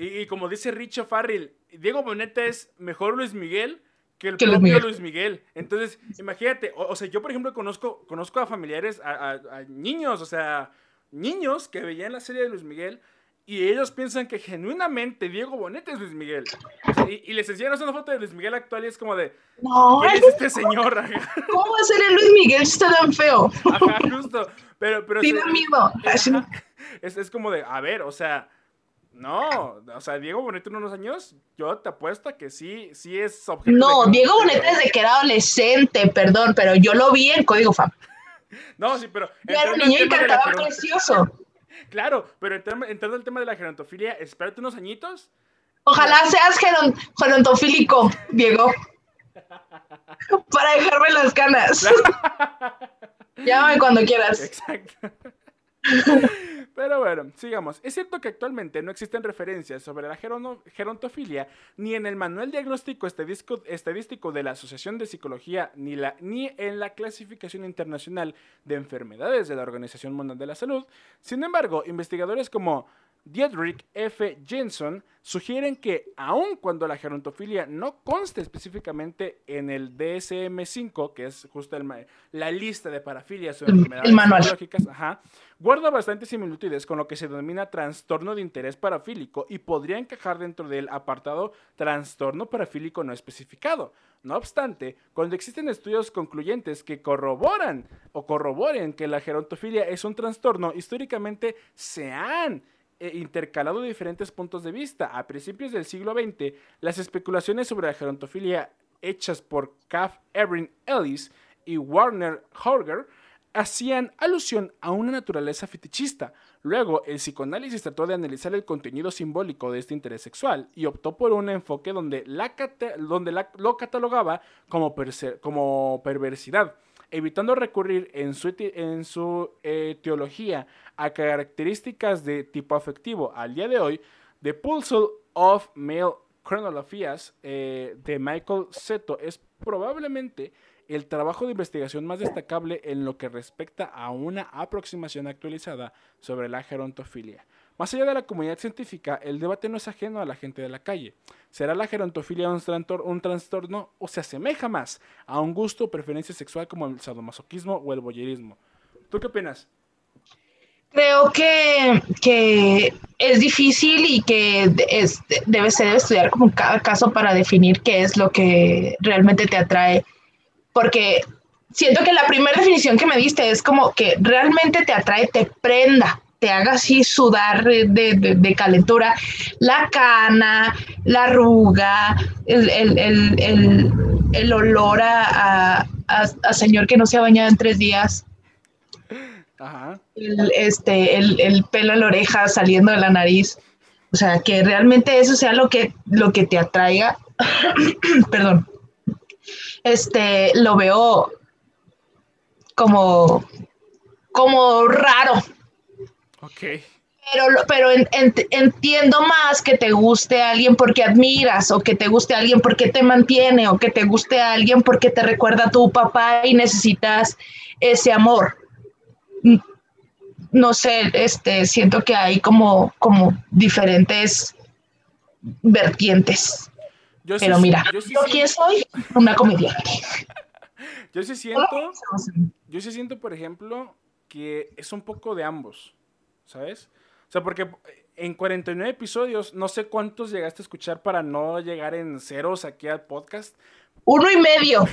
y, como dice Richo Farrell, Diego Boneta es mejor Luis Miguel que el propio Luis Miguel. Entonces, imagínate, o, sea, yo por ejemplo conozco, conozco a familiares, a, niños, o sea, niños que veían la serie de Luis Miguel y ellos piensan que genuinamente Diego Boneta es Luis Miguel. y, les enseñan una foto de Luis Miguel actual y es como de, no, ¿quién es este señor? ¿Cómo va a ser el Luis Miguel si está tan feo? Ajá, justo. Pero, pero, Tiene miedo. Es, es como de, a ver, o sea no, o sea, Diego Boneta en unos años, yo te apuesto que sí, sí es objeto. No, Diego Boneta desde que era adolescente, perdón, pero yo lo vi en Código FAM. No, sí, pero. Era un niño y cantaba precioso. Claro, pero entrando al tema de la gerontofilia, espérate unos añitos. Ojalá seas gerontofílico, Diego. Para dejarme las canas. Llámame cuando quieras. Exacto. Pero bueno, sigamos. Es cierto que actualmente no existen referencias sobre la gerontofilia ni en el Manual Diagnóstico Estadístico de la Asociación de Psicología ni, la, ni en la Clasificación Internacional de Enfermedades de la Organización Mundial de la Salud. Sin embargo, investigadores como Diedrich F. Jensen sugieren que aun cuando la gerontofilia no conste específicamente en el DSM-5, que es justo la lista de parafilias o enfermedades psicológicas, guarda bastante similitudes con lo que se denomina trastorno de interés parafílico y podría encajar dentro del apartado trastorno parafílico no especificado. No obstante, cuando existen estudios concluyentes que corroboran o corroboren que la gerontofilia es un trastorno, históricamente se han intercalado diferentes puntos de vista. A principios del siglo XX, las especulaciones sobre la gerontofilia hechas por Kath Erin Ellis y Warner Horger hacían alusión a una naturaleza fetichista. Luego, el psicoanálisis trató de analizar el contenido simbólico de este interés sexual y optó por un enfoque donde, la donde lo catalogaba como perversidad evitando recurrir en su, en su eh, a características de tipo afectivo. Al día de hoy, The Puzzle of Male Chronologies eh, de Michael Seto es probablemente el trabajo de investigación más destacable en lo que respecta a una aproximación actualizada sobre la gerontofilia. Más allá de la comunidad científica, el debate no es ajeno a la gente de la calle. ¿Será la gerontofilia un, trastorno o se asemeja más a un gusto o preferencia sexual como el sadomasoquismo o el boyerismo? ¿Tú qué opinas? Creo que, que es difícil y que debe ser estudiar como cada caso para definir qué es lo que realmente te atrae. Porque siento que la primera definición que me diste es como que realmente te atrae, te prenda, te haga así sudar de, calentura, la cana, la arruga, el, olor a, señor que no se ha bañado en tres días. El, este, el, pelo en la oreja saliendo de la nariz. O sea, que realmente eso sea lo que, lo que te atraiga. Perdón. Este, lo veo como, como raro, Ok. Pero, pero entiendo más que te guste a alguien porque admiras, o que te guste a alguien porque te mantiene, o que te guste a alguien porque te recuerda a tu papá y necesitas ese amor. No sé, este, siento que hay como, como diferentes vertientes. Yo pero mira, yo, quién soy una comediante. yo sí siento, yo sí siento, por ejemplo, que es un poco de ambos. ¿Sabes? O sea, porque en 49 episodios, no sé cuántos llegaste a escuchar para no llegar en ceros aquí al podcast. Uno y medio.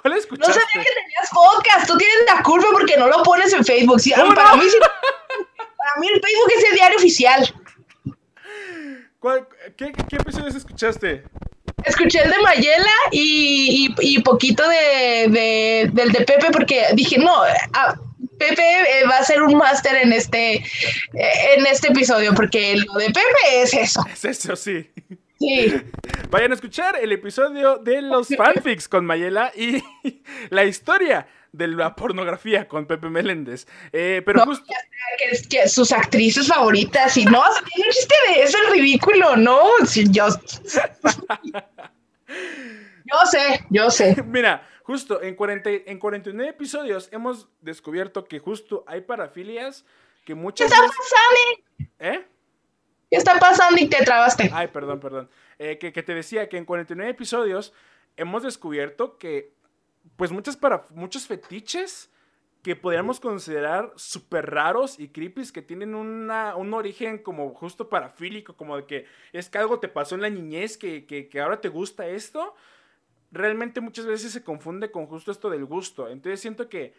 ¿Cuál escuchaste? No sabía que tenías podcast. Tú tienes la culpa porque no lo pones en Facebook. para, mí, para mí el Facebook es el diario oficial. qué, episodios escuchaste? Escuché el de Mayela y, y, poquito de, del de Pepe porque dije, no, ah, Pepe eh, va a ser un máster en este, eh, en este episodio, porque lo de Pepe es eso. Es eso, sí. Sí. Vayan a escuchar el episodio de los fanfics con Mayela y la historia de la pornografía con Pepe Meléndez. Eh, pero justo... que, sus actrices favoritas y no, no existe de eso, es ridículo, ¿no? yo... yo sé, yo sé. Mira, Justo, en, 40, en 49 episodios hemos descubierto que justo hay parafilias que muchas ¿Qué está pasando? ¿Eh? ¿Qué está pasando y te trabaste? Ay, perdón, perdón. Eh, que, te decía que en 49 episodios hemos descubierto que, pues, muchas para, muchos fetiches que podríamos considerar súper raros y creepy, que tienen una, un origen como justo parafílico, como de que es que algo te pasó en la niñez, que, que, que ahora te gusta esto realmente muchas veces se confunde con justo esto del gusto. Entonces siento que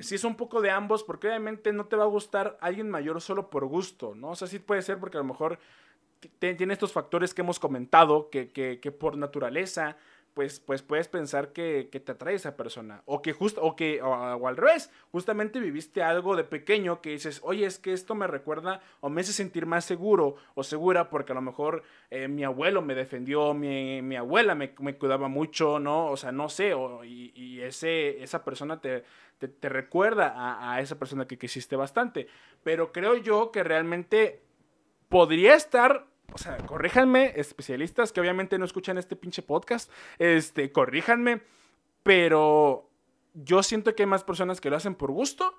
sí es un poco de ambos, porque obviamente no te va a gustar alguien mayor solo por gusto, ¿no? O sea, sí puede ser porque a lo mejor tiene estos factores que hemos comentado, que, que, que por naturaleza pues, pues puedes pensar que, te atrae esa persona. O que justo, o que, o, al revés, justamente viviste algo de pequeño que dices, oye, es que esto me recuerda o me hace sentir más seguro o segura porque a lo mejor eh, mi abuelo me defendió, mi, abuela me, cuidaba mucho, ¿no? O sea, no sé, o, y, ese, esa persona te, te, recuerda a esa persona que quisiste bastante. Pero creo yo que realmente podría estar o sea, corríjanme, especialistas que obviamente no escuchan este pinche podcast, este, corríjanme, pero yo siento que hay más personas que lo hacen por gusto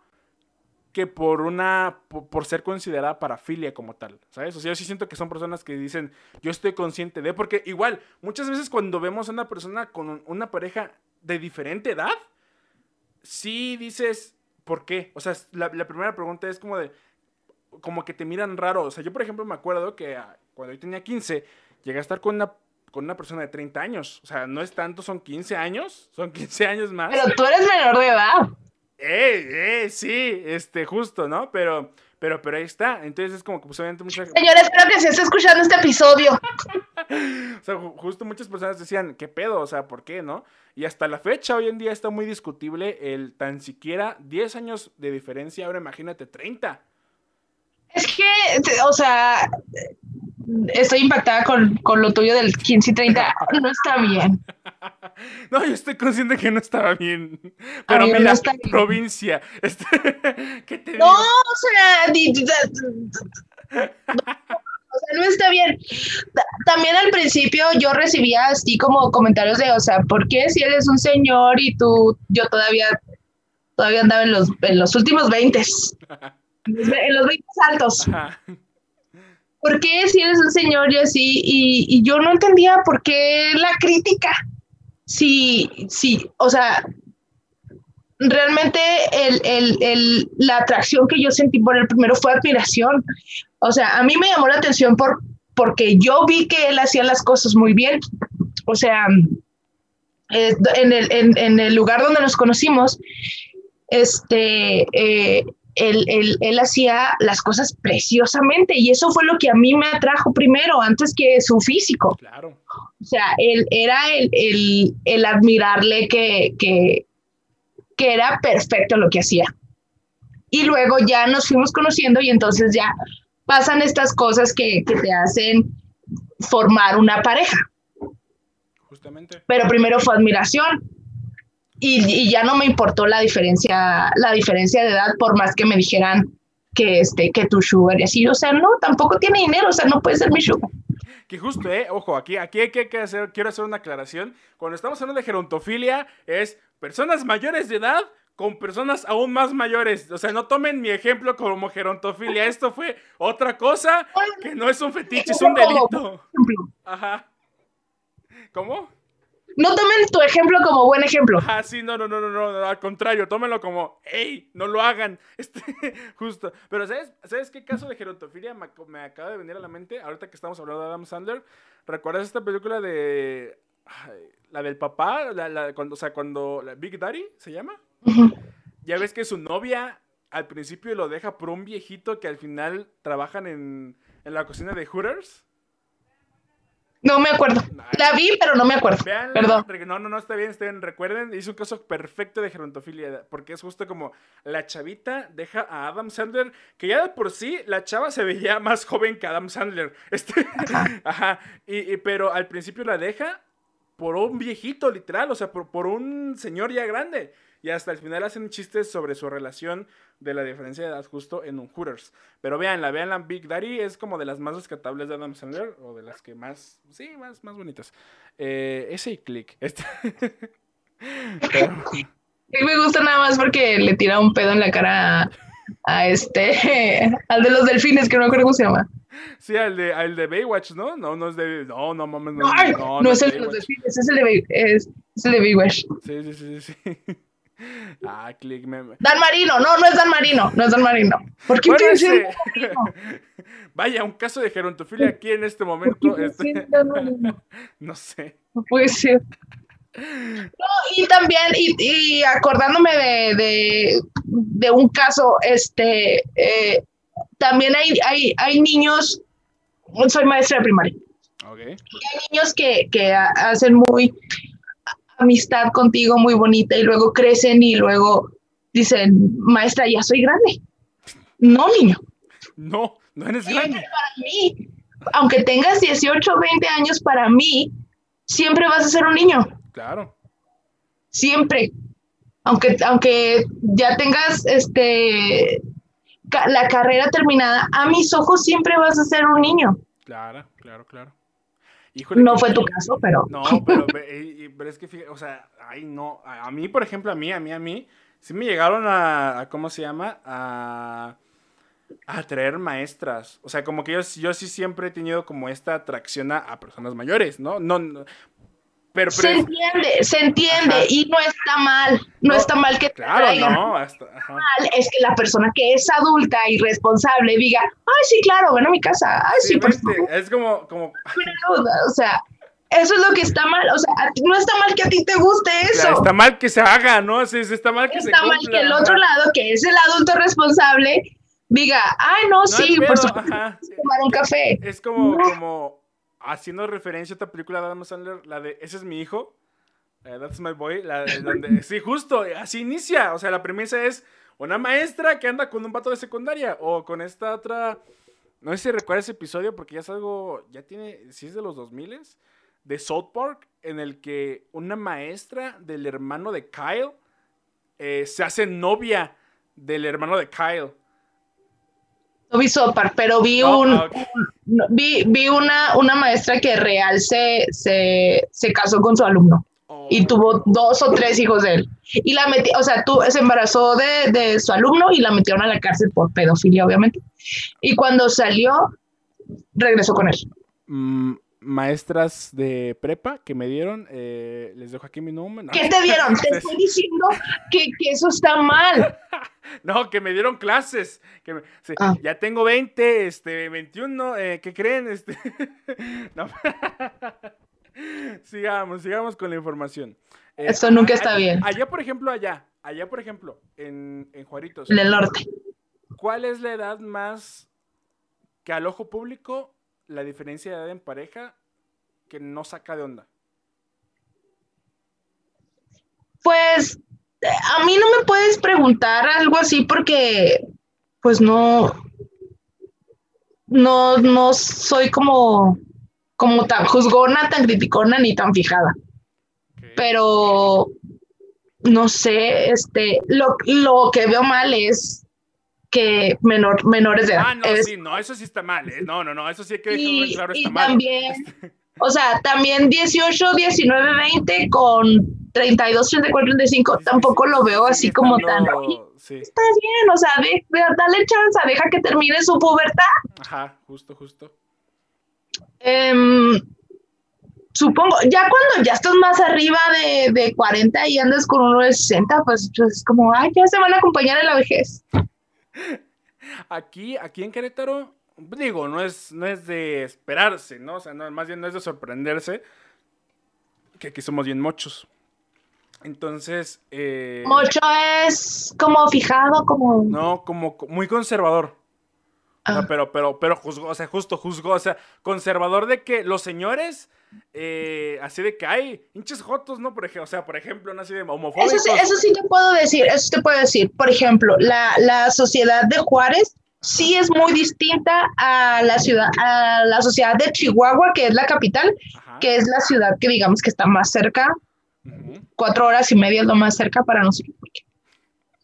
que por una por, ser considerada parafilia como tal, ¿sabes? O sea, yo sí siento que son personas que dicen, yo estoy consciente de, porque igual, muchas veces cuando vemos a una persona con una pareja de diferente edad, sí dices, ¿por qué? O sea, la, primera pregunta es como de, como que te miran raro. O sea, yo por ejemplo me acuerdo que cuando yo tenía 15, llegué a estar con una, con una persona de 30 años. O sea, no es tanto, son 15 años, son 15 años más. Pero tú eres menor de edad. Eh, eh, sí, este, justo, ¿no? Pero, pero, pero ahí está. Entonces es como que pues obviamente muchas... Señores, espero que se esté escuchando este episodio. o sea, justo muchas personas decían, ¿qué pedo? O sea, ¿por qué, no? Y hasta la fecha, hoy en día está muy discutible el tan siquiera 10 años de diferencia, ahora imagínate 30. Es que, o sea, estoy impactada con, lo tuyo del 15 y 30. No está bien. No, yo estoy consciente que no estaba bien. Pero mira, provincia. Este, ¿Qué te no, o sea, o sea, no está bien. También al principio yo recibía así como comentarios de, o sea, ¿por qué si eres un señor y tú, yo todavía, todavía andaba en los, en los últimos 20? En los 20 altos. ¿Por qué si eres un señor y así? Y, yo no entendía por qué la crítica. Sí, sí, o sea, realmente el, la atracción que yo sentí por el primero fue admiración. O sea, a mí me llamó la atención por, porque yo vi que él hacía las cosas muy bien. O sea, en, el, en, el, lugar donde nos conocimos, este, eh, él, él, hacía las cosas preciosamente y eso fue lo que a mí me atrajo primero, antes que su físico. Claro. O sea, él era el, el admirarle que, que, que, era perfecto lo que hacía. Y luego ya nos fuimos conociendo y entonces ya pasan estas cosas que, que te hacen formar una pareja. Justamente. Pero primero fue admiración y, ya no me importó la diferencia, la diferencia de edad, por más que me dijeran que, este, que tu sugar y así, o sea, no, tampoco tiene dinero, o sea, no puede ser mi sugar. Que justo, eh, ojo, aquí, aquí hay que hacer, quiero hacer una aclaración. Cuando estamos hablando de gerontofilia, es personas mayores de edad con personas aún más mayores. O sea, no tomen mi ejemplo como gerontofilia. Esto fue otra cosa que no es un fetiche, es un delito. Ajá. ¿Cómo? No tomen tu ejemplo como buen ejemplo. Ah, sí, no, no, no, no, no, al contrario, tómenlo como, hey, no lo hagan. Este, justo. Pero, ¿sabes, ¿sabes qué caso de gerontofilia me, acaba de venir a la mente? Ahorita que estamos hablando de Adam Sandler, ¿recuerdas esta película de. la del papá? La, cuando, o sea, cuando. La Big Daddy se llama. Ya ves que su novia al principio lo deja por un viejito que al final trabajan en, en la cocina de Hooters. No me acuerdo. La vi, pero no me acuerdo. Perdón. No, no, no, está bien, está bien. Recuerden, hizo un caso perfecto de gerontofilia, porque es justo como la chavita deja a Adam Sandler, que ya de por sí la chava se veía más joven que Adam Sandler. Este, ajá. Y, pero al principio la deja por un viejito, literal, o sea, por, por un señor ya grande. Y hasta el final hacen chistes sobre su relación de la diferencia de edad justo en un Hooters. Pero veanla, veanla, Big Daddy es como de las más rescatables de Adam Sandler, o de las que más, sí, más, más bonitas. Eh, ese y click. Este. me gusta nada más porque le tira un pedo en la cara a, este, al de los delfines, que no creo cómo se llama. Sí, al de, al de Baywatch, ¿no? No, no es de. No, no mames. No, no, no, es el de los delfines, es el de, es, es el de Baywatch. Sí, sí, sí, sí. Ah, click Dan Marino, no, no es Dan Marino, no es Dan Marino. ¿Por qué Vaya, un caso de gerontofilia aquí en este momento. Este... no sé. No puede ser. No, y también, y, acordándome de, de, un caso, este, eh, también hay, hay, hay niños, soy maestra de primaria. Okay. hay niños que, que hacen muy, amistad contigo muy bonita y luego crecen y luego dicen, maestra, ya soy grande. No, niño. No, no eres grande. Para mí, aunque tengas 18 o 20 años, para mí, siempre vas a ser un niño. Claro. Siempre. Aunque, aunque ya tengas este la carrera terminada, a mis ojos siempre vas a ser un niño. Claro, claro, claro no fue tu caso, pero. No, pero, pero es que, o sea, ay, no. A mí, por ejemplo, a mí, a mí, a mí, sí me llegaron a, a ¿cómo se llama? A, a traer maestras. O sea, como que yo, yo sí siempre he tenido como esta atracción a, a personas mayores, ¿no? No, no pero, se entiende, se entiende Ajá. y no está mal, no, no está mal que claro, no, hasta, ajá. mal es que la persona que es adulta y responsable diga, ay sí, claro, ven a mi casa, ay sí, sí por vente. es como, como, Pero, o sea, eso es lo que está mal, o sea, no está mal que a ti te guste eso. Claro, está mal que se haga, ¿no? Sí, está mal que está se mal que el otro lado, que es el adulto responsable, diga, ay no, no sí, por supuesto, tomar un café. Es como, no. como haciendo referencia a otra película de Adam Sandler, la de Ese es mi hijo, uh, That's my boy, la de donde, sí, justo, así inicia, o sea, la premisa es una maestra que anda con un vato de secundaria, o con esta otra, no sé si recuerdas ese episodio, porque ya es algo, ya tiene, si es de los 2000 de South Park, en el que una maestra del hermano de Kyle eh, se hace novia del hermano de Kyle. No vi South Park, pero vi Oh, un, vi, vi una, una maestra que real se, se, se casó con su alumno Oh. y tuvo dos o tres hijos de él. Y la metió, o sea, tú, se embarazó de, de su alumno y la metieron a la cárcel por pedofilia, obviamente. Y cuando salió, regresó con él. Mm, maestras de prepa que me dieron, eh, les dejo aquí mi número. No, ¿Qué te dieron? Te estoy diciendo que, que eso está mal. no, que me dieron clases. Que me- sí, Ah. Ya tengo 20, este, 21, eh, ¿qué creen? Este, no. sigamos, sigamos con la información. Eh, Esto nunca está bien. Allá, por ejemplo, allá, allá, por ejemplo, en, en Juaritos, En el norte. ¿cuál es la edad más que al ojo público la diferencia de edad en pareja que no saca de onda? Pues a mí no me puedes preguntar algo así porque pues no, no, no soy como, como tan juzgona, tan criticona ni tan fijada. Pero no sé, este, lo, lo que veo mal es que menor, menores de edad. Ah, no, Es- sí, no, eso sí está mal, ¿eh? No, no, no, eso sí hay que dejarlo y, claro, y está mal. también, o sea, también 18, 19, 20 con 32, 34, 35, Sí, tampoco sí, lo veo así como tan, estando- "Oye, Sí, está bien, o sea, de- de- dale chance, deja que termine su pubertad. ajá, justo, justo. Em, supongo, ya cuando ya estás más arriba de, de 40 y andas con uno de 60, pues, pues es como, ay, ya se van a acompañar en la vejez. Aquí, aquí en Querétaro, digo, no es, no es de esperarse, ¿no? O sea, no, más bien no es de sorprenderse que aquí somos bien mochos. Entonces, eh, Mocho es como fijado, como... no, como co- muy conservador. Ah. Pero, pero, pero juzgó, o sea, justo juzgó, o sea, conservador de que los señores, eh, así de que hay hinches jotos, ¿no? Por ejemplo, o sea, por ejemplo, no así de homofóbicos. Eso sí, eso sí te puedo decir, eso te puedo decir. Por ejemplo, la, la sociedad de Juárez sí es muy distinta a la ciudad, a la sociedad de Chihuahua, que es la capital, Ajá, que es la ciudad que digamos que está más cerca, cuatro horas y media es lo más cerca para nosotros. Porque,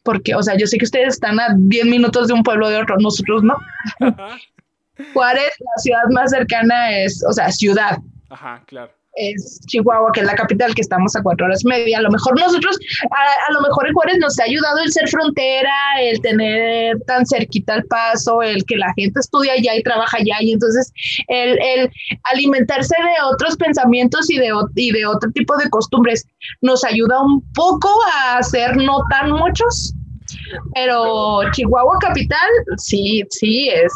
porque, o sea, yo sé que ustedes están a 10 minutos de un pueblo de otro, nosotros no. Juárez, la ciudad más cercana es, o sea, ciudad, ajá, claro. es Chihuahua, que es la capital, que estamos a cuatro horas y media. A lo mejor nosotros, a, a lo mejor en Juárez nos ha ayudado el ser frontera, el tener tan cerquita el paso, el que la gente estudia allá y trabaja allá, y entonces el, el alimentarse de otros pensamientos y de, y de otro tipo de costumbres nos ayuda un poco a ser no tan muchos. Pero Chihuahua capital, sí, sí es,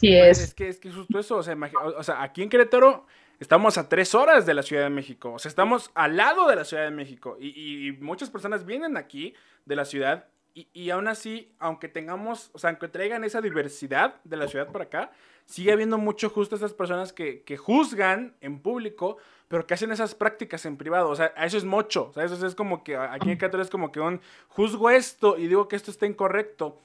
sí Pues es. es que es que justo eso, o sea, o sea, aquí en Querétaro estamos a tres horas de la Ciudad de México, o sea, estamos al lado de la Ciudad de México. Y, y- muchas personas vienen aquí de la ciudad. Y, y aún así, aunque tengamos, o sea, aunque traigan esa diversidad de la ciudad para acá, sigue habiendo mucho justo esas personas que, que juzgan en público, pero que hacen esas prácticas en privado, o sea, eso es mocho, o sea, eso es como que aquí en Querétaro es como que un juzgo esto y digo que esto está incorrecto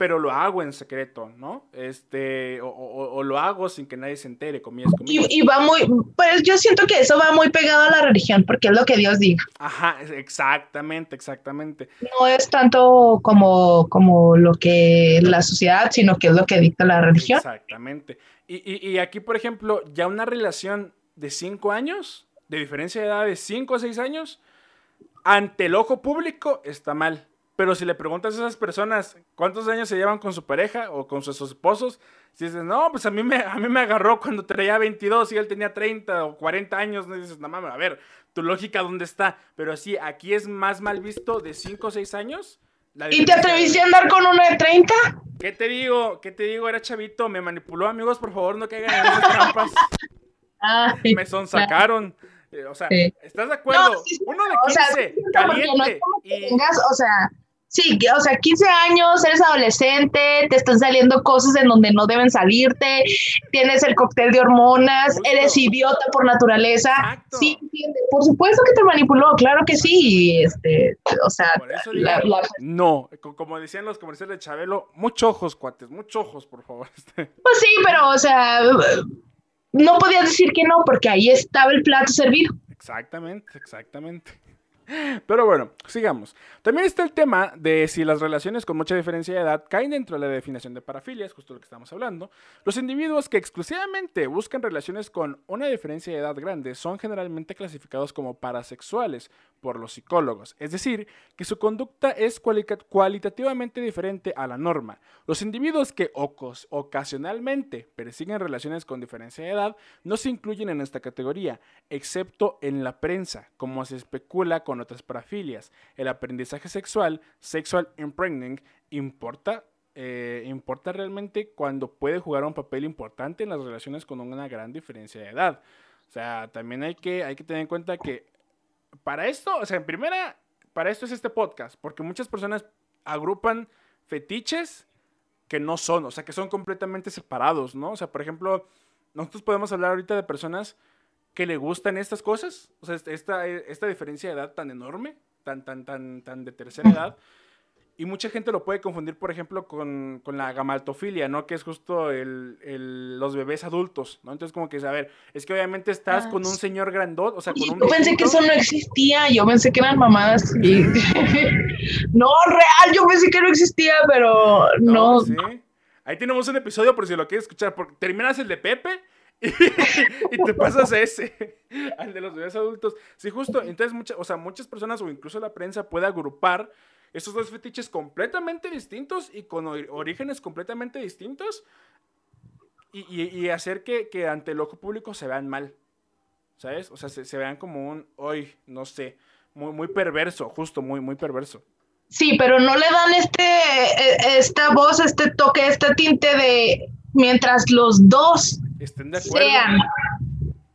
pero lo hago en secreto, ¿no? Este, o, o- o lo hago sin que nadie se entere, comillas, comillas. Y, y va muy, pues yo siento que eso va muy pegado a la religión, porque es lo que Dios diga. Ajá, exactamente, exactamente. No es tanto como, como lo que la sociedad, sino que es lo que dicta la religión. Exactamente. Y, y- y aquí, por ejemplo, ya una relación de cinco años, de diferencia de edad de cinco a seis años, ante el ojo público está mal. Pero si le preguntas a esas personas cuántos años se llevan con su pareja o con sus esposos, si dices, no, pues a mí me, a mí me agarró cuando tenía 22 y él tenía 30 o 40 años, no dices, no mames, a ver, tu lógica dónde está. Pero sí, aquí es más mal visto de 5 o 6 años. ¿Y te atreviste a andar con uno de 30? ¿Qué te digo? ¿Qué te digo? Era chavito, me manipuló, amigos, por favor, no caigan en esas trampas. me son sacaron. Eh, o sea, ¿estás de acuerdo? Uno de 15, caliente. y... o sea, Sí, o sea, 15 años, eres adolescente, te están saliendo cosas en donde no deben salirte, tienes el cóctel de hormonas, eres idiota por naturaleza. Sí, por supuesto que te manipuló, claro que sí. Este, o sea, no, como decían los comerciales de Chabelo, muchos ojos, cuates, muchos ojos, por favor. Pues sí, pero, o sea, no podías decir que no, porque ahí estaba el plato servido. Exactamente, exactamente. Pero bueno, sigamos. También está el tema de si las relaciones con mucha diferencia de edad caen dentro de la definición de parafilia, es justo lo que estamos hablando. Los individuos que exclusivamente buscan relaciones con una diferencia de edad grande son generalmente clasificados como parasexuales por los psicólogos, es decir, que su conducta es cualitativamente diferente a la norma. Los individuos que ocasionalmente persiguen relaciones con diferencia de edad no se incluyen en esta categoría, excepto en la prensa, como se especula con otras parafilias. El aprendizaje sexual, sexual impregning, importa eh, importa realmente cuando puede jugar un papel importante en las relaciones con una gran diferencia de edad. O sea, también hay que, hay que tener en cuenta que para esto, o sea, en primera, para esto es este podcast, porque muchas personas agrupan fetiches que no son, o sea, que son completamente separados, ¿no? O sea, por ejemplo, nosotros podemos hablar ahorita de personas que le gustan estas cosas, o sea, esta, esta diferencia de edad tan enorme, tan, tan, tan, tan de tercera edad. Y mucha gente lo puede confundir, por ejemplo, con, con la gamaltofilia, ¿no? Que es justo el, el, los bebés adultos, ¿no? Entonces, como que, a ver, es que obviamente estás con un señor grandot, o sea, con un... Yo pensé que eso no existía, yo pensé que eran mamadas. Y... no, real, yo pensé que no existía, pero no. ¿sí? Ahí tenemos un episodio por si lo quieres escuchar, porque terminas el de Pepe y, te pasas ese, al de los bebés adultos. Sí, justo. Entonces, muchas, o sea, muchas personas o incluso la prensa puede agrupar esos dos fetiches completamente distintos y con orígenes completamente distintos y, hacer que, ante el ojo público se vean mal. ¿Sabes? O sea, se, vean como un, hoy, no sé, muy, muy perverso, justo, muy, muy perverso. Sí, pero no le dan este, e, esta voz, este toque, este tinte de mientras los dos estén de acuerdo. Sean,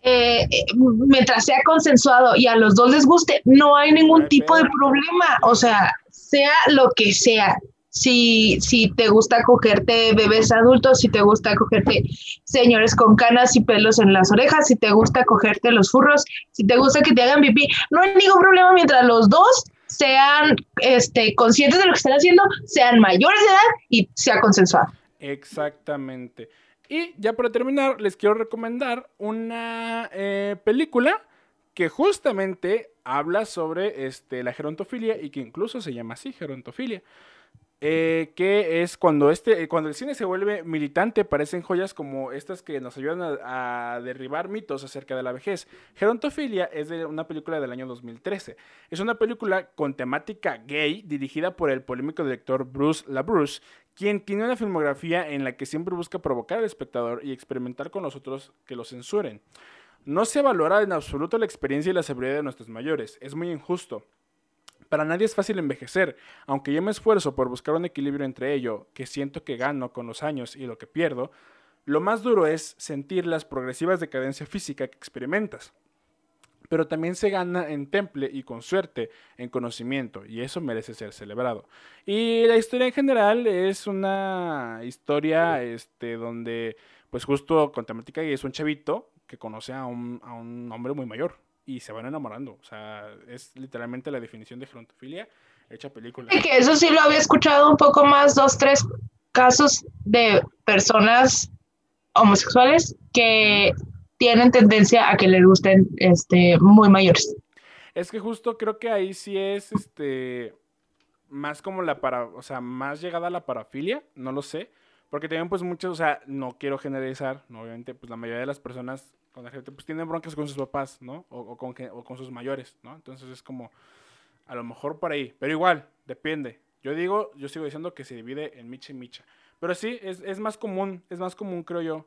eh, eh, mientras sea consensuado y a los dos les guste, no hay ningún tipo de problema. O sea, sea lo que sea. Si, si te gusta cogerte bebés adultos, si te gusta cogerte señores con canas y pelos en las orejas, si te gusta cogerte los furros, si te gusta que te hagan pipí, no hay ningún problema mientras los dos sean este, conscientes de lo que están haciendo, sean mayores de edad y sea consensuado. Exactamente. Y ya para terminar, les quiero recomendar una eh, película que justamente habla sobre este, la gerontofilia y que incluso se llama así, gerontofilia. Eh, que es cuando, este, cuando el cine se vuelve militante, parecen joyas como estas que nos ayudan a, derribar mitos acerca de la vejez. Gerontofilia es de una película del año 2013. Es una película con temática gay dirigida por el polémico director Bruce LaBruce, quien tiene una filmografía en la que siempre busca provocar al espectador y experimentar con los otros que lo censuren. No se valora en absoluto la experiencia y la seguridad de nuestros mayores, es muy injusto. Para nadie es fácil envejecer, aunque yo me esfuerzo por buscar un equilibrio entre ello, que siento que gano con los años y lo que pierdo, lo más duro es sentir las progresivas decadencia física que experimentas. Pero también se gana en temple y con suerte en conocimiento, y eso merece ser celebrado. Y la historia en general es una historia este, donde, pues justo con temática es un chavito que conoce a un, a un hombre muy mayor y se van enamorando. O sea, es literalmente la definición de gerontofilia hecha película. Y que eso sí lo había escuchado un poco más, dos, tres casos de personas homosexuales que tienen tendencia a que les gusten este, muy mayores. Es que justo creo que ahí sí es este más como la para, o sea, más llegada a la parafilia, no lo sé, porque también pues muchos, o sea, no quiero generalizar, obviamente pues la mayoría de las personas con la gente pues tienen broncas con sus papás, ¿no? O, con, o con sus mayores, ¿no? Entonces es como, a lo mejor por ahí, pero igual, depende. Yo digo, yo sigo diciendo que se divide en micha y micha. Pero sí, es, es más común, es más común, creo yo.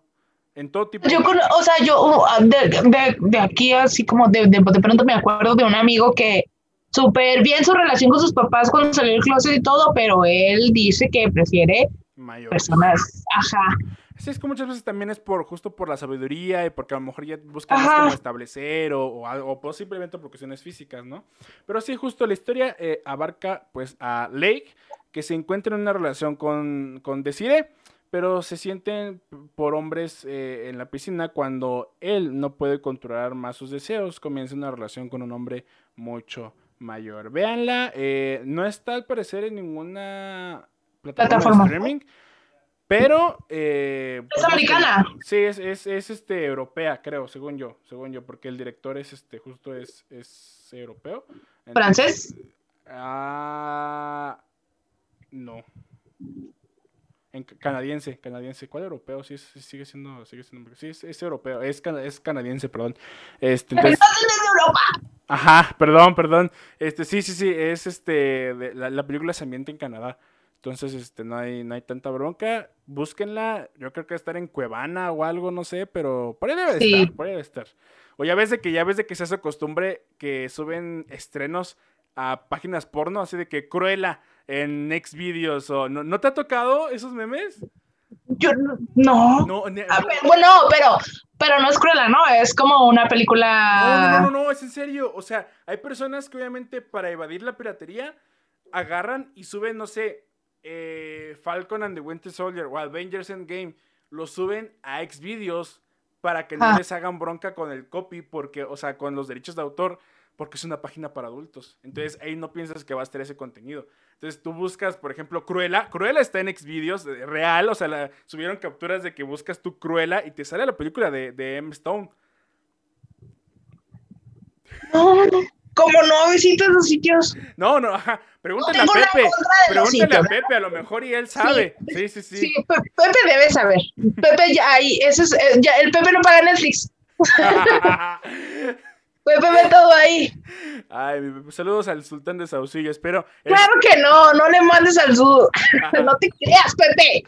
En todo tipo Yo, con- o sea, yo uh, de, de, de aquí así como de, de, de pronto me acuerdo de un amigo que súper bien su relación con sus papás cuando salió del closet y todo, pero él dice que prefiere mayor. personas, ajá, Sí, es que muchas veces también es por justo por la sabiduría y porque a lo mejor ya Ajá. como establecer o, o algo, o pues simplemente por cuestiones físicas, ¿no? Pero sí, justo la historia eh, abarca pues a Lake, que se encuentra en una relación con, con Desiree, pero se sienten por hombres eh, en la piscina cuando él no puede controlar más sus deseos, comienza una relación con un hombre mucho mayor. Véanla, eh, no está al parecer en ninguna plataforma, Plataforma. de streaming. Pero. eh, pues, americana. Sí, es, es, es, este, europea, creo, según yo. Según yo, porque el director es este, justo es, es europeo. ¿Francés? Ah. no. En ca- canadiense, canadiense. ¿Cuál europeo? Sí, es- sigue siendo, sigue siendo. Sí, es, es europeo. Es, es canadiense, perdón. Este, entonces, Entonces es de Europa. Ajá, perdón, perdón. Este, sí, sí, sí, es este, de- la, la película se ambienta en Canadá. Entonces, este, no hay, no hay tanta bronca. Búsquenla. Yo creo que va a estar en Cuevana o algo, no sé, pero por ahí debe de Sí. estar, por ahí debe estar. O ya ves de que ya ves de que se hace costumbre que suben estrenos a páginas porno, así de que Cruella en Next Videos o ¿no, ¿no te ha tocado esos memes? Yo no- no. Ver, bueno, pero, pero no es cruela, ¿no? Es como una película. No, no, no, no, no, es en serio. O sea, hay personas que obviamente para evadir la piratería agarran y suben, no sé, eh, Falcon and the Winter Soldier o Avengers Endgame, lo suben a Xvideos para que no Ah. les hagan bronca con el copy, porque, o sea, con los derechos de autor, porque es una página para adultos. Entonces ahí no piensas que va a estar ese contenido. Entonces tú buscas, por ejemplo, Cruella. Cruella está en Xvideos, eh, real, o sea, la- subieron capturas de que buscas tú Cruella y te sale la película de, de M. Stone. No, como no visitas los sitios. No, no, ajá. Pregúntale a tengo nada Pepe. Pregúntale a. Pepe, a lo mejor y él sabe. Sí, sí, sí. Sí, Pe- Pepe debe saber. Pepe ya ahí, ese es, eh, ya, el Pepe no paga Netflix. Pepe ve todo ahí. Ay, mi Pepe, saludos al sultán de Saucillo. Espero. es- Claro que no, no le mandes al sur. no te creas, Pepe.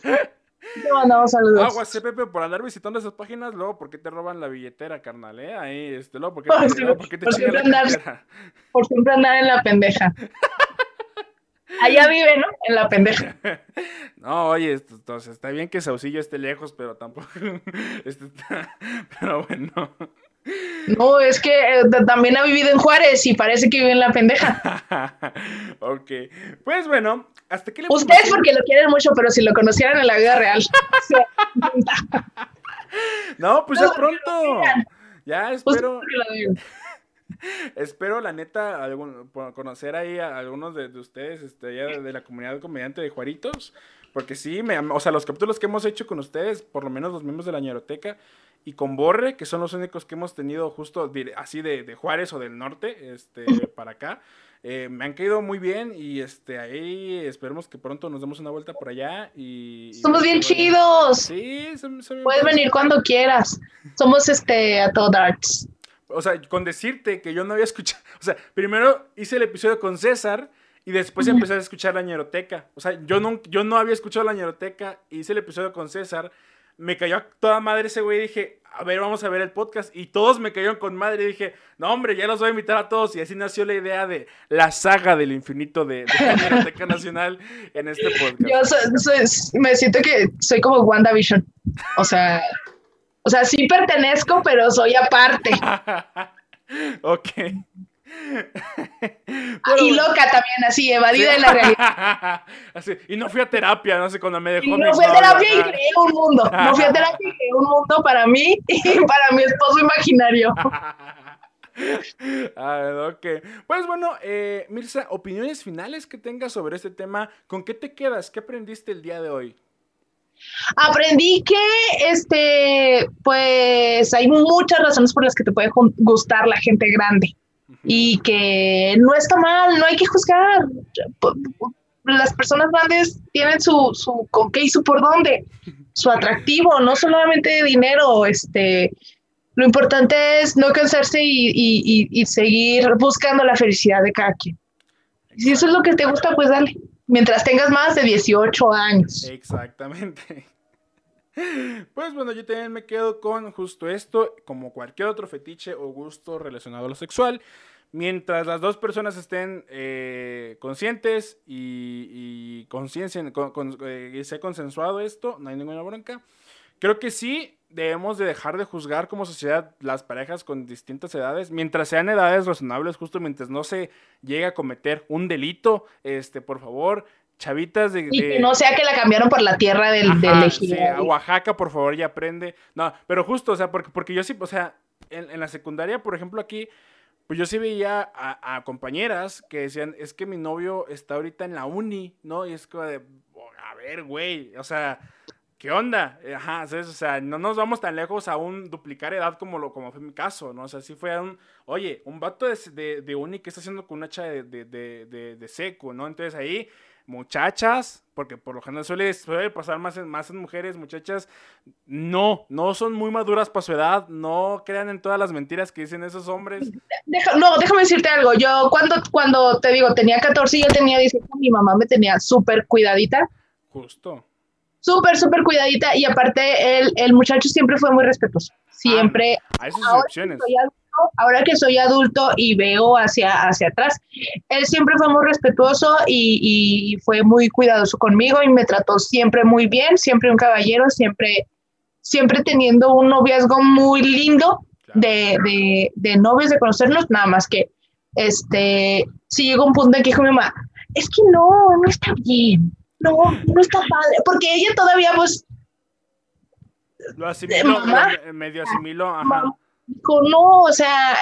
No, no, saludos. Aguas, eh, Pepe, por andar visitando esas páginas, luego, ¿por qué te roban la billetera, carnal? Eh? Ahí, este, luego, ¿por qué Por te, si- ¿por qué te por si chingan la andar- cartera? Por siempre andar en la pendeja. Allá vive, ¿no? En la pendeja. No, oye, entonces, está bien que Saucillo esté lejos, pero tampoco. este, está- Pero bueno. No, es que eh, también ha vivido en Juárez y parece que vive en la pendeja. ok. Pues bueno, hasta aquí la Ustedes porque lo quieren mucho, pero si lo conocieran en la vida real. No, pues ya No, lo pronto. Ya espero. Espero, la neta, algún- conocer ahí a algunos de, de ustedes, este, de, de la comunidad comediante de Juaritos, porque sí, me, o sea, los capítulos que hemos hecho con ustedes, por lo menos los miembros de la ñeroteca, y con Borre, que son los únicos que hemos tenido justo así de, de Juárez o del norte, este, para acá, eh, me han caído muy bien y este, ahí esperemos que pronto nos demos una vuelta por allá y... y- Somos bien y- chidos. Sí, son, son bien Puedes venir cuando quieras. Somos este a todo darts. O sea, con decirte que yo no había escuchado. O sea, primero hice el episodio con César y después empecé a escuchar la ñeroteca. O sea, yo no, yo no había escuchado la ñeroteca, hice el episodio con César. Me cayó a toda madre ese güey y dije, a ver, vamos a ver el podcast. Y todos me cayeron con madre y dije, no, hombre, ya los voy a invitar a todos. Y así nació la idea de la saga del infinito de, de la ñeroteca nacional en este podcast. Yo soy- soy- me siento que soy como WandaVision. O sea, o sea, sí pertenezco, pero soy aparte. ok. Y loca también, así, evadida de la realidad. Así, y no fui a terapia, no sé, cuando me dejó Y no fui a terapia y creé un mundo. No fui a terapia y creé un mundo para mí y para mi esposo imaginario. Ah, ok. Pues bueno, eh, Mirza, opiniones finales que tengas sobre este tema. ¿Con qué te quedas? ¿Qué aprendiste el día de hoy? Aprendí que, este, pues, hay muchas razones por las que te puede gustar la gente grande y que no está mal, no hay que juzgar. Las personas grandes tienen su, su con qué y su por dónde, su atractivo, no solamente dinero, este. Lo importante es no cansarse y, y- y- y seguir buscando la felicidad de cada quien. Si eso es lo que te gusta, pues dale, Mientras tengas más de 18 años. Exactamente. Pues bueno, yo también me quedo con justo esto, como cualquier otro fetiche o gusto relacionado a lo sexual. Mientras las dos personas estén eh, conscientes y, y eh, sea consensuado esto, no hay ninguna bronca. Creo que sí debemos de dejar de juzgar como sociedad las parejas con distintas edades, mientras sean edades razonables, justo mientras no se llegue a cometer un delito, este, por favor, chavitas de, que no sea que la cambiaron por la tierra del, Ajá, del sí, a Oaxaca, por favor, ya aprende. No, pero justo, o sea, porque, porque yo sí, o sea, en, en la secundaria, por ejemplo, aquí, pues yo sí veía a, a, compañeras que decían, es que mi novio está ahorita en la uni, ¿no? Y es como de, a ver, güey, o sea, ¿qué onda? Ajá, ¿sabes? O sea, no nos vamos tan lejos a un duplicar edad como, lo, como fue mi caso, ¿no? O sea, sí fue un, oye, un vato de, de, de uni que está haciendo con una hacha de, de, de, de seco, ¿no? Entonces ahí muchachas, porque por lo general suele, suele pasar más en, más en mujeres, muchachas, no, no son muy maduras para su edad, no crean en todas las mentiras que dicen esos hombres. Deja, no, déjame decirte algo, yo cuando, cuando te digo, tenía 14 y yo tenía 18, mi mamá me tenía súper cuidadita. Justo. Súper, súper cuidadita y aparte el, el, muchacho siempre fue muy respetuoso, siempre. Ah, hay sus excepciones ahora que soy adulto y veo hacia, hacia atrás, él siempre fue muy respetuoso y, y, fue muy cuidadoso conmigo y me trató siempre muy bien, siempre un caballero, siempre, siempre teniendo un noviazgo muy lindo de, de, de novios, de conocernos, nada más que este, si llegó un punto en que dijo mi mamá, es que no, no está bien, no, no está padre, porque ella todavía pues... Lo asimiló, medio asimiló, ajá. Mamá, dijo, no, o sea,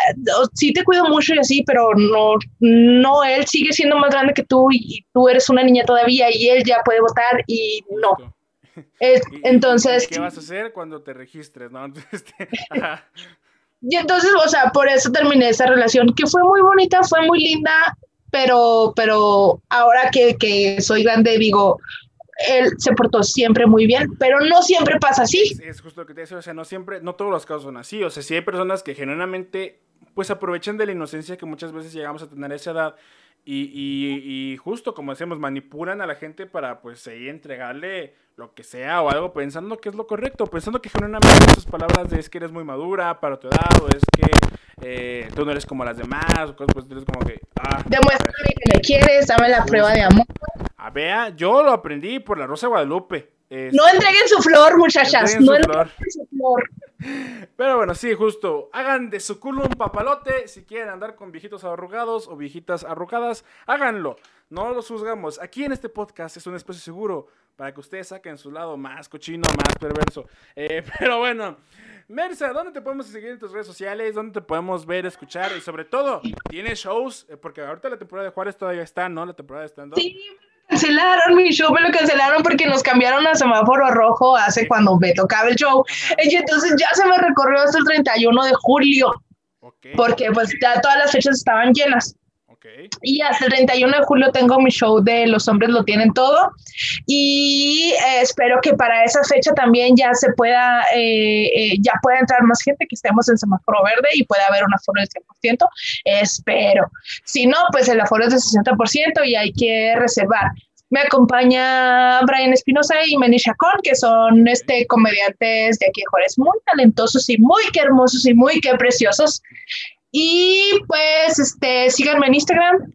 sí te cuido mucho y así, pero no, no, él sigue siendo más grande que tú y tú eres una niña todavía y él ya puede votar y no. Es, ¿Y, entonces... ¿Qué vas a hacer cuando te registres, no? Este, y entonces, o sea, por eso terminé esa relación, que fue muy bonita, fue muy linda, pero, pero ahora que, que soy grande digo, él se portó siempre muy bien, pero no siempre pasa así. Es, es, justo lo que te decía, o sea, no siempre, no todos los casos son así, o sea, sí hay personas que genuinamente, pues aprovechan de la inocencia que muchas veces llegamos a tener a esa edad y, y, y justo, como decíamos, manipulan a la gente para, pues, ahí entregarle lo que sea o algo pensando que es lo correcto, pensando que genuinamente esas palabras de es que eres muy madura para tu edad o es que eh, tú no eres como las demás o cosas pues eres como que... Ah, Demuéstrame que me quieres, dame la prueba de amor. A vea, yo lo aprendí por la Rosa de Guadalupe. Este, no entreguen su flor, muchachas. Entreguen no su flor. entreguen su flor. Pero bueno, sí, justo. Hagan de su culo un papalote. Si quieren andar con viejitos arrugados o viejitas arrugadas, háganlo. No los juzgamos. Aquí en este podcast es un espacio seguro para que ustedes saquen su lado más cochino, más perverso. Eh, pero bueno, Mersa, ¿dónde te podemos seguir en tus redes sociales? ¿Dónde te podemos ver, escuchar? Y sobre todo, ¿tienes shows? Eh, porque ahorita la temporada de Juárez todavía está, ¿no? La temporada de stand-up. Sí, cancelaron mi show, me lo cancelaron porque nos cambiaron a semáforo rojo hace cuando me tocaba el show. Y entonces ya se me recorrió hasta el 31 de julio. Okay. Porque pues ya todas las fechas estaban llenas. Okay. Y hasta el 31 de julio tengo mi show de Los Hombres Lo Tienen Todo. Y eh, espero que para esa fecha también ya se pueda, eh, eh, ya pueda entrar más gente, que estemos en semáforo verde y pueda haber un aforo del 100%. Espero. Si no, pues el aforo es del 60% y hay que reservar. Me acompaña Brian Espinosa y Menisha Con, que son este, comediantes de aquí de Juárez, muy talentosos y muy que hermosos y muy que preciosos. Y pues este, síganme en Instagram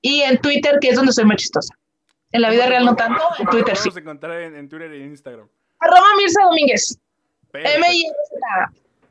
y en Twitter, que es donde soy más chistosa. En la vida real no tanto, en Twitter sí. A encontrar en, en Twitter y en Instagram. Arroba Mirza Domínguez. m i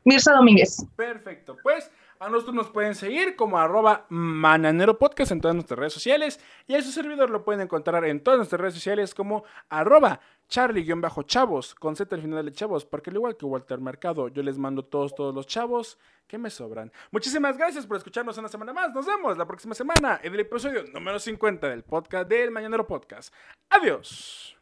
Mirza Domínguez. Perfecto. Pues a nosotros nos pueden seguir como arroba mananero podcast en todas nuestras redes sociales y a su servidor lo pueden encontrar en todas nuestras redes sociales como arroba charlie-chavos con Z al final de chavos porque al igual que Walter Mercado yo les mando todos todos los chavos que me sobran. Muchísimas gracias por escucharnos una semana más. Nos vemos la próxima semana en el episodio número 50 del podcast del Mañanero Podcast. Adiós.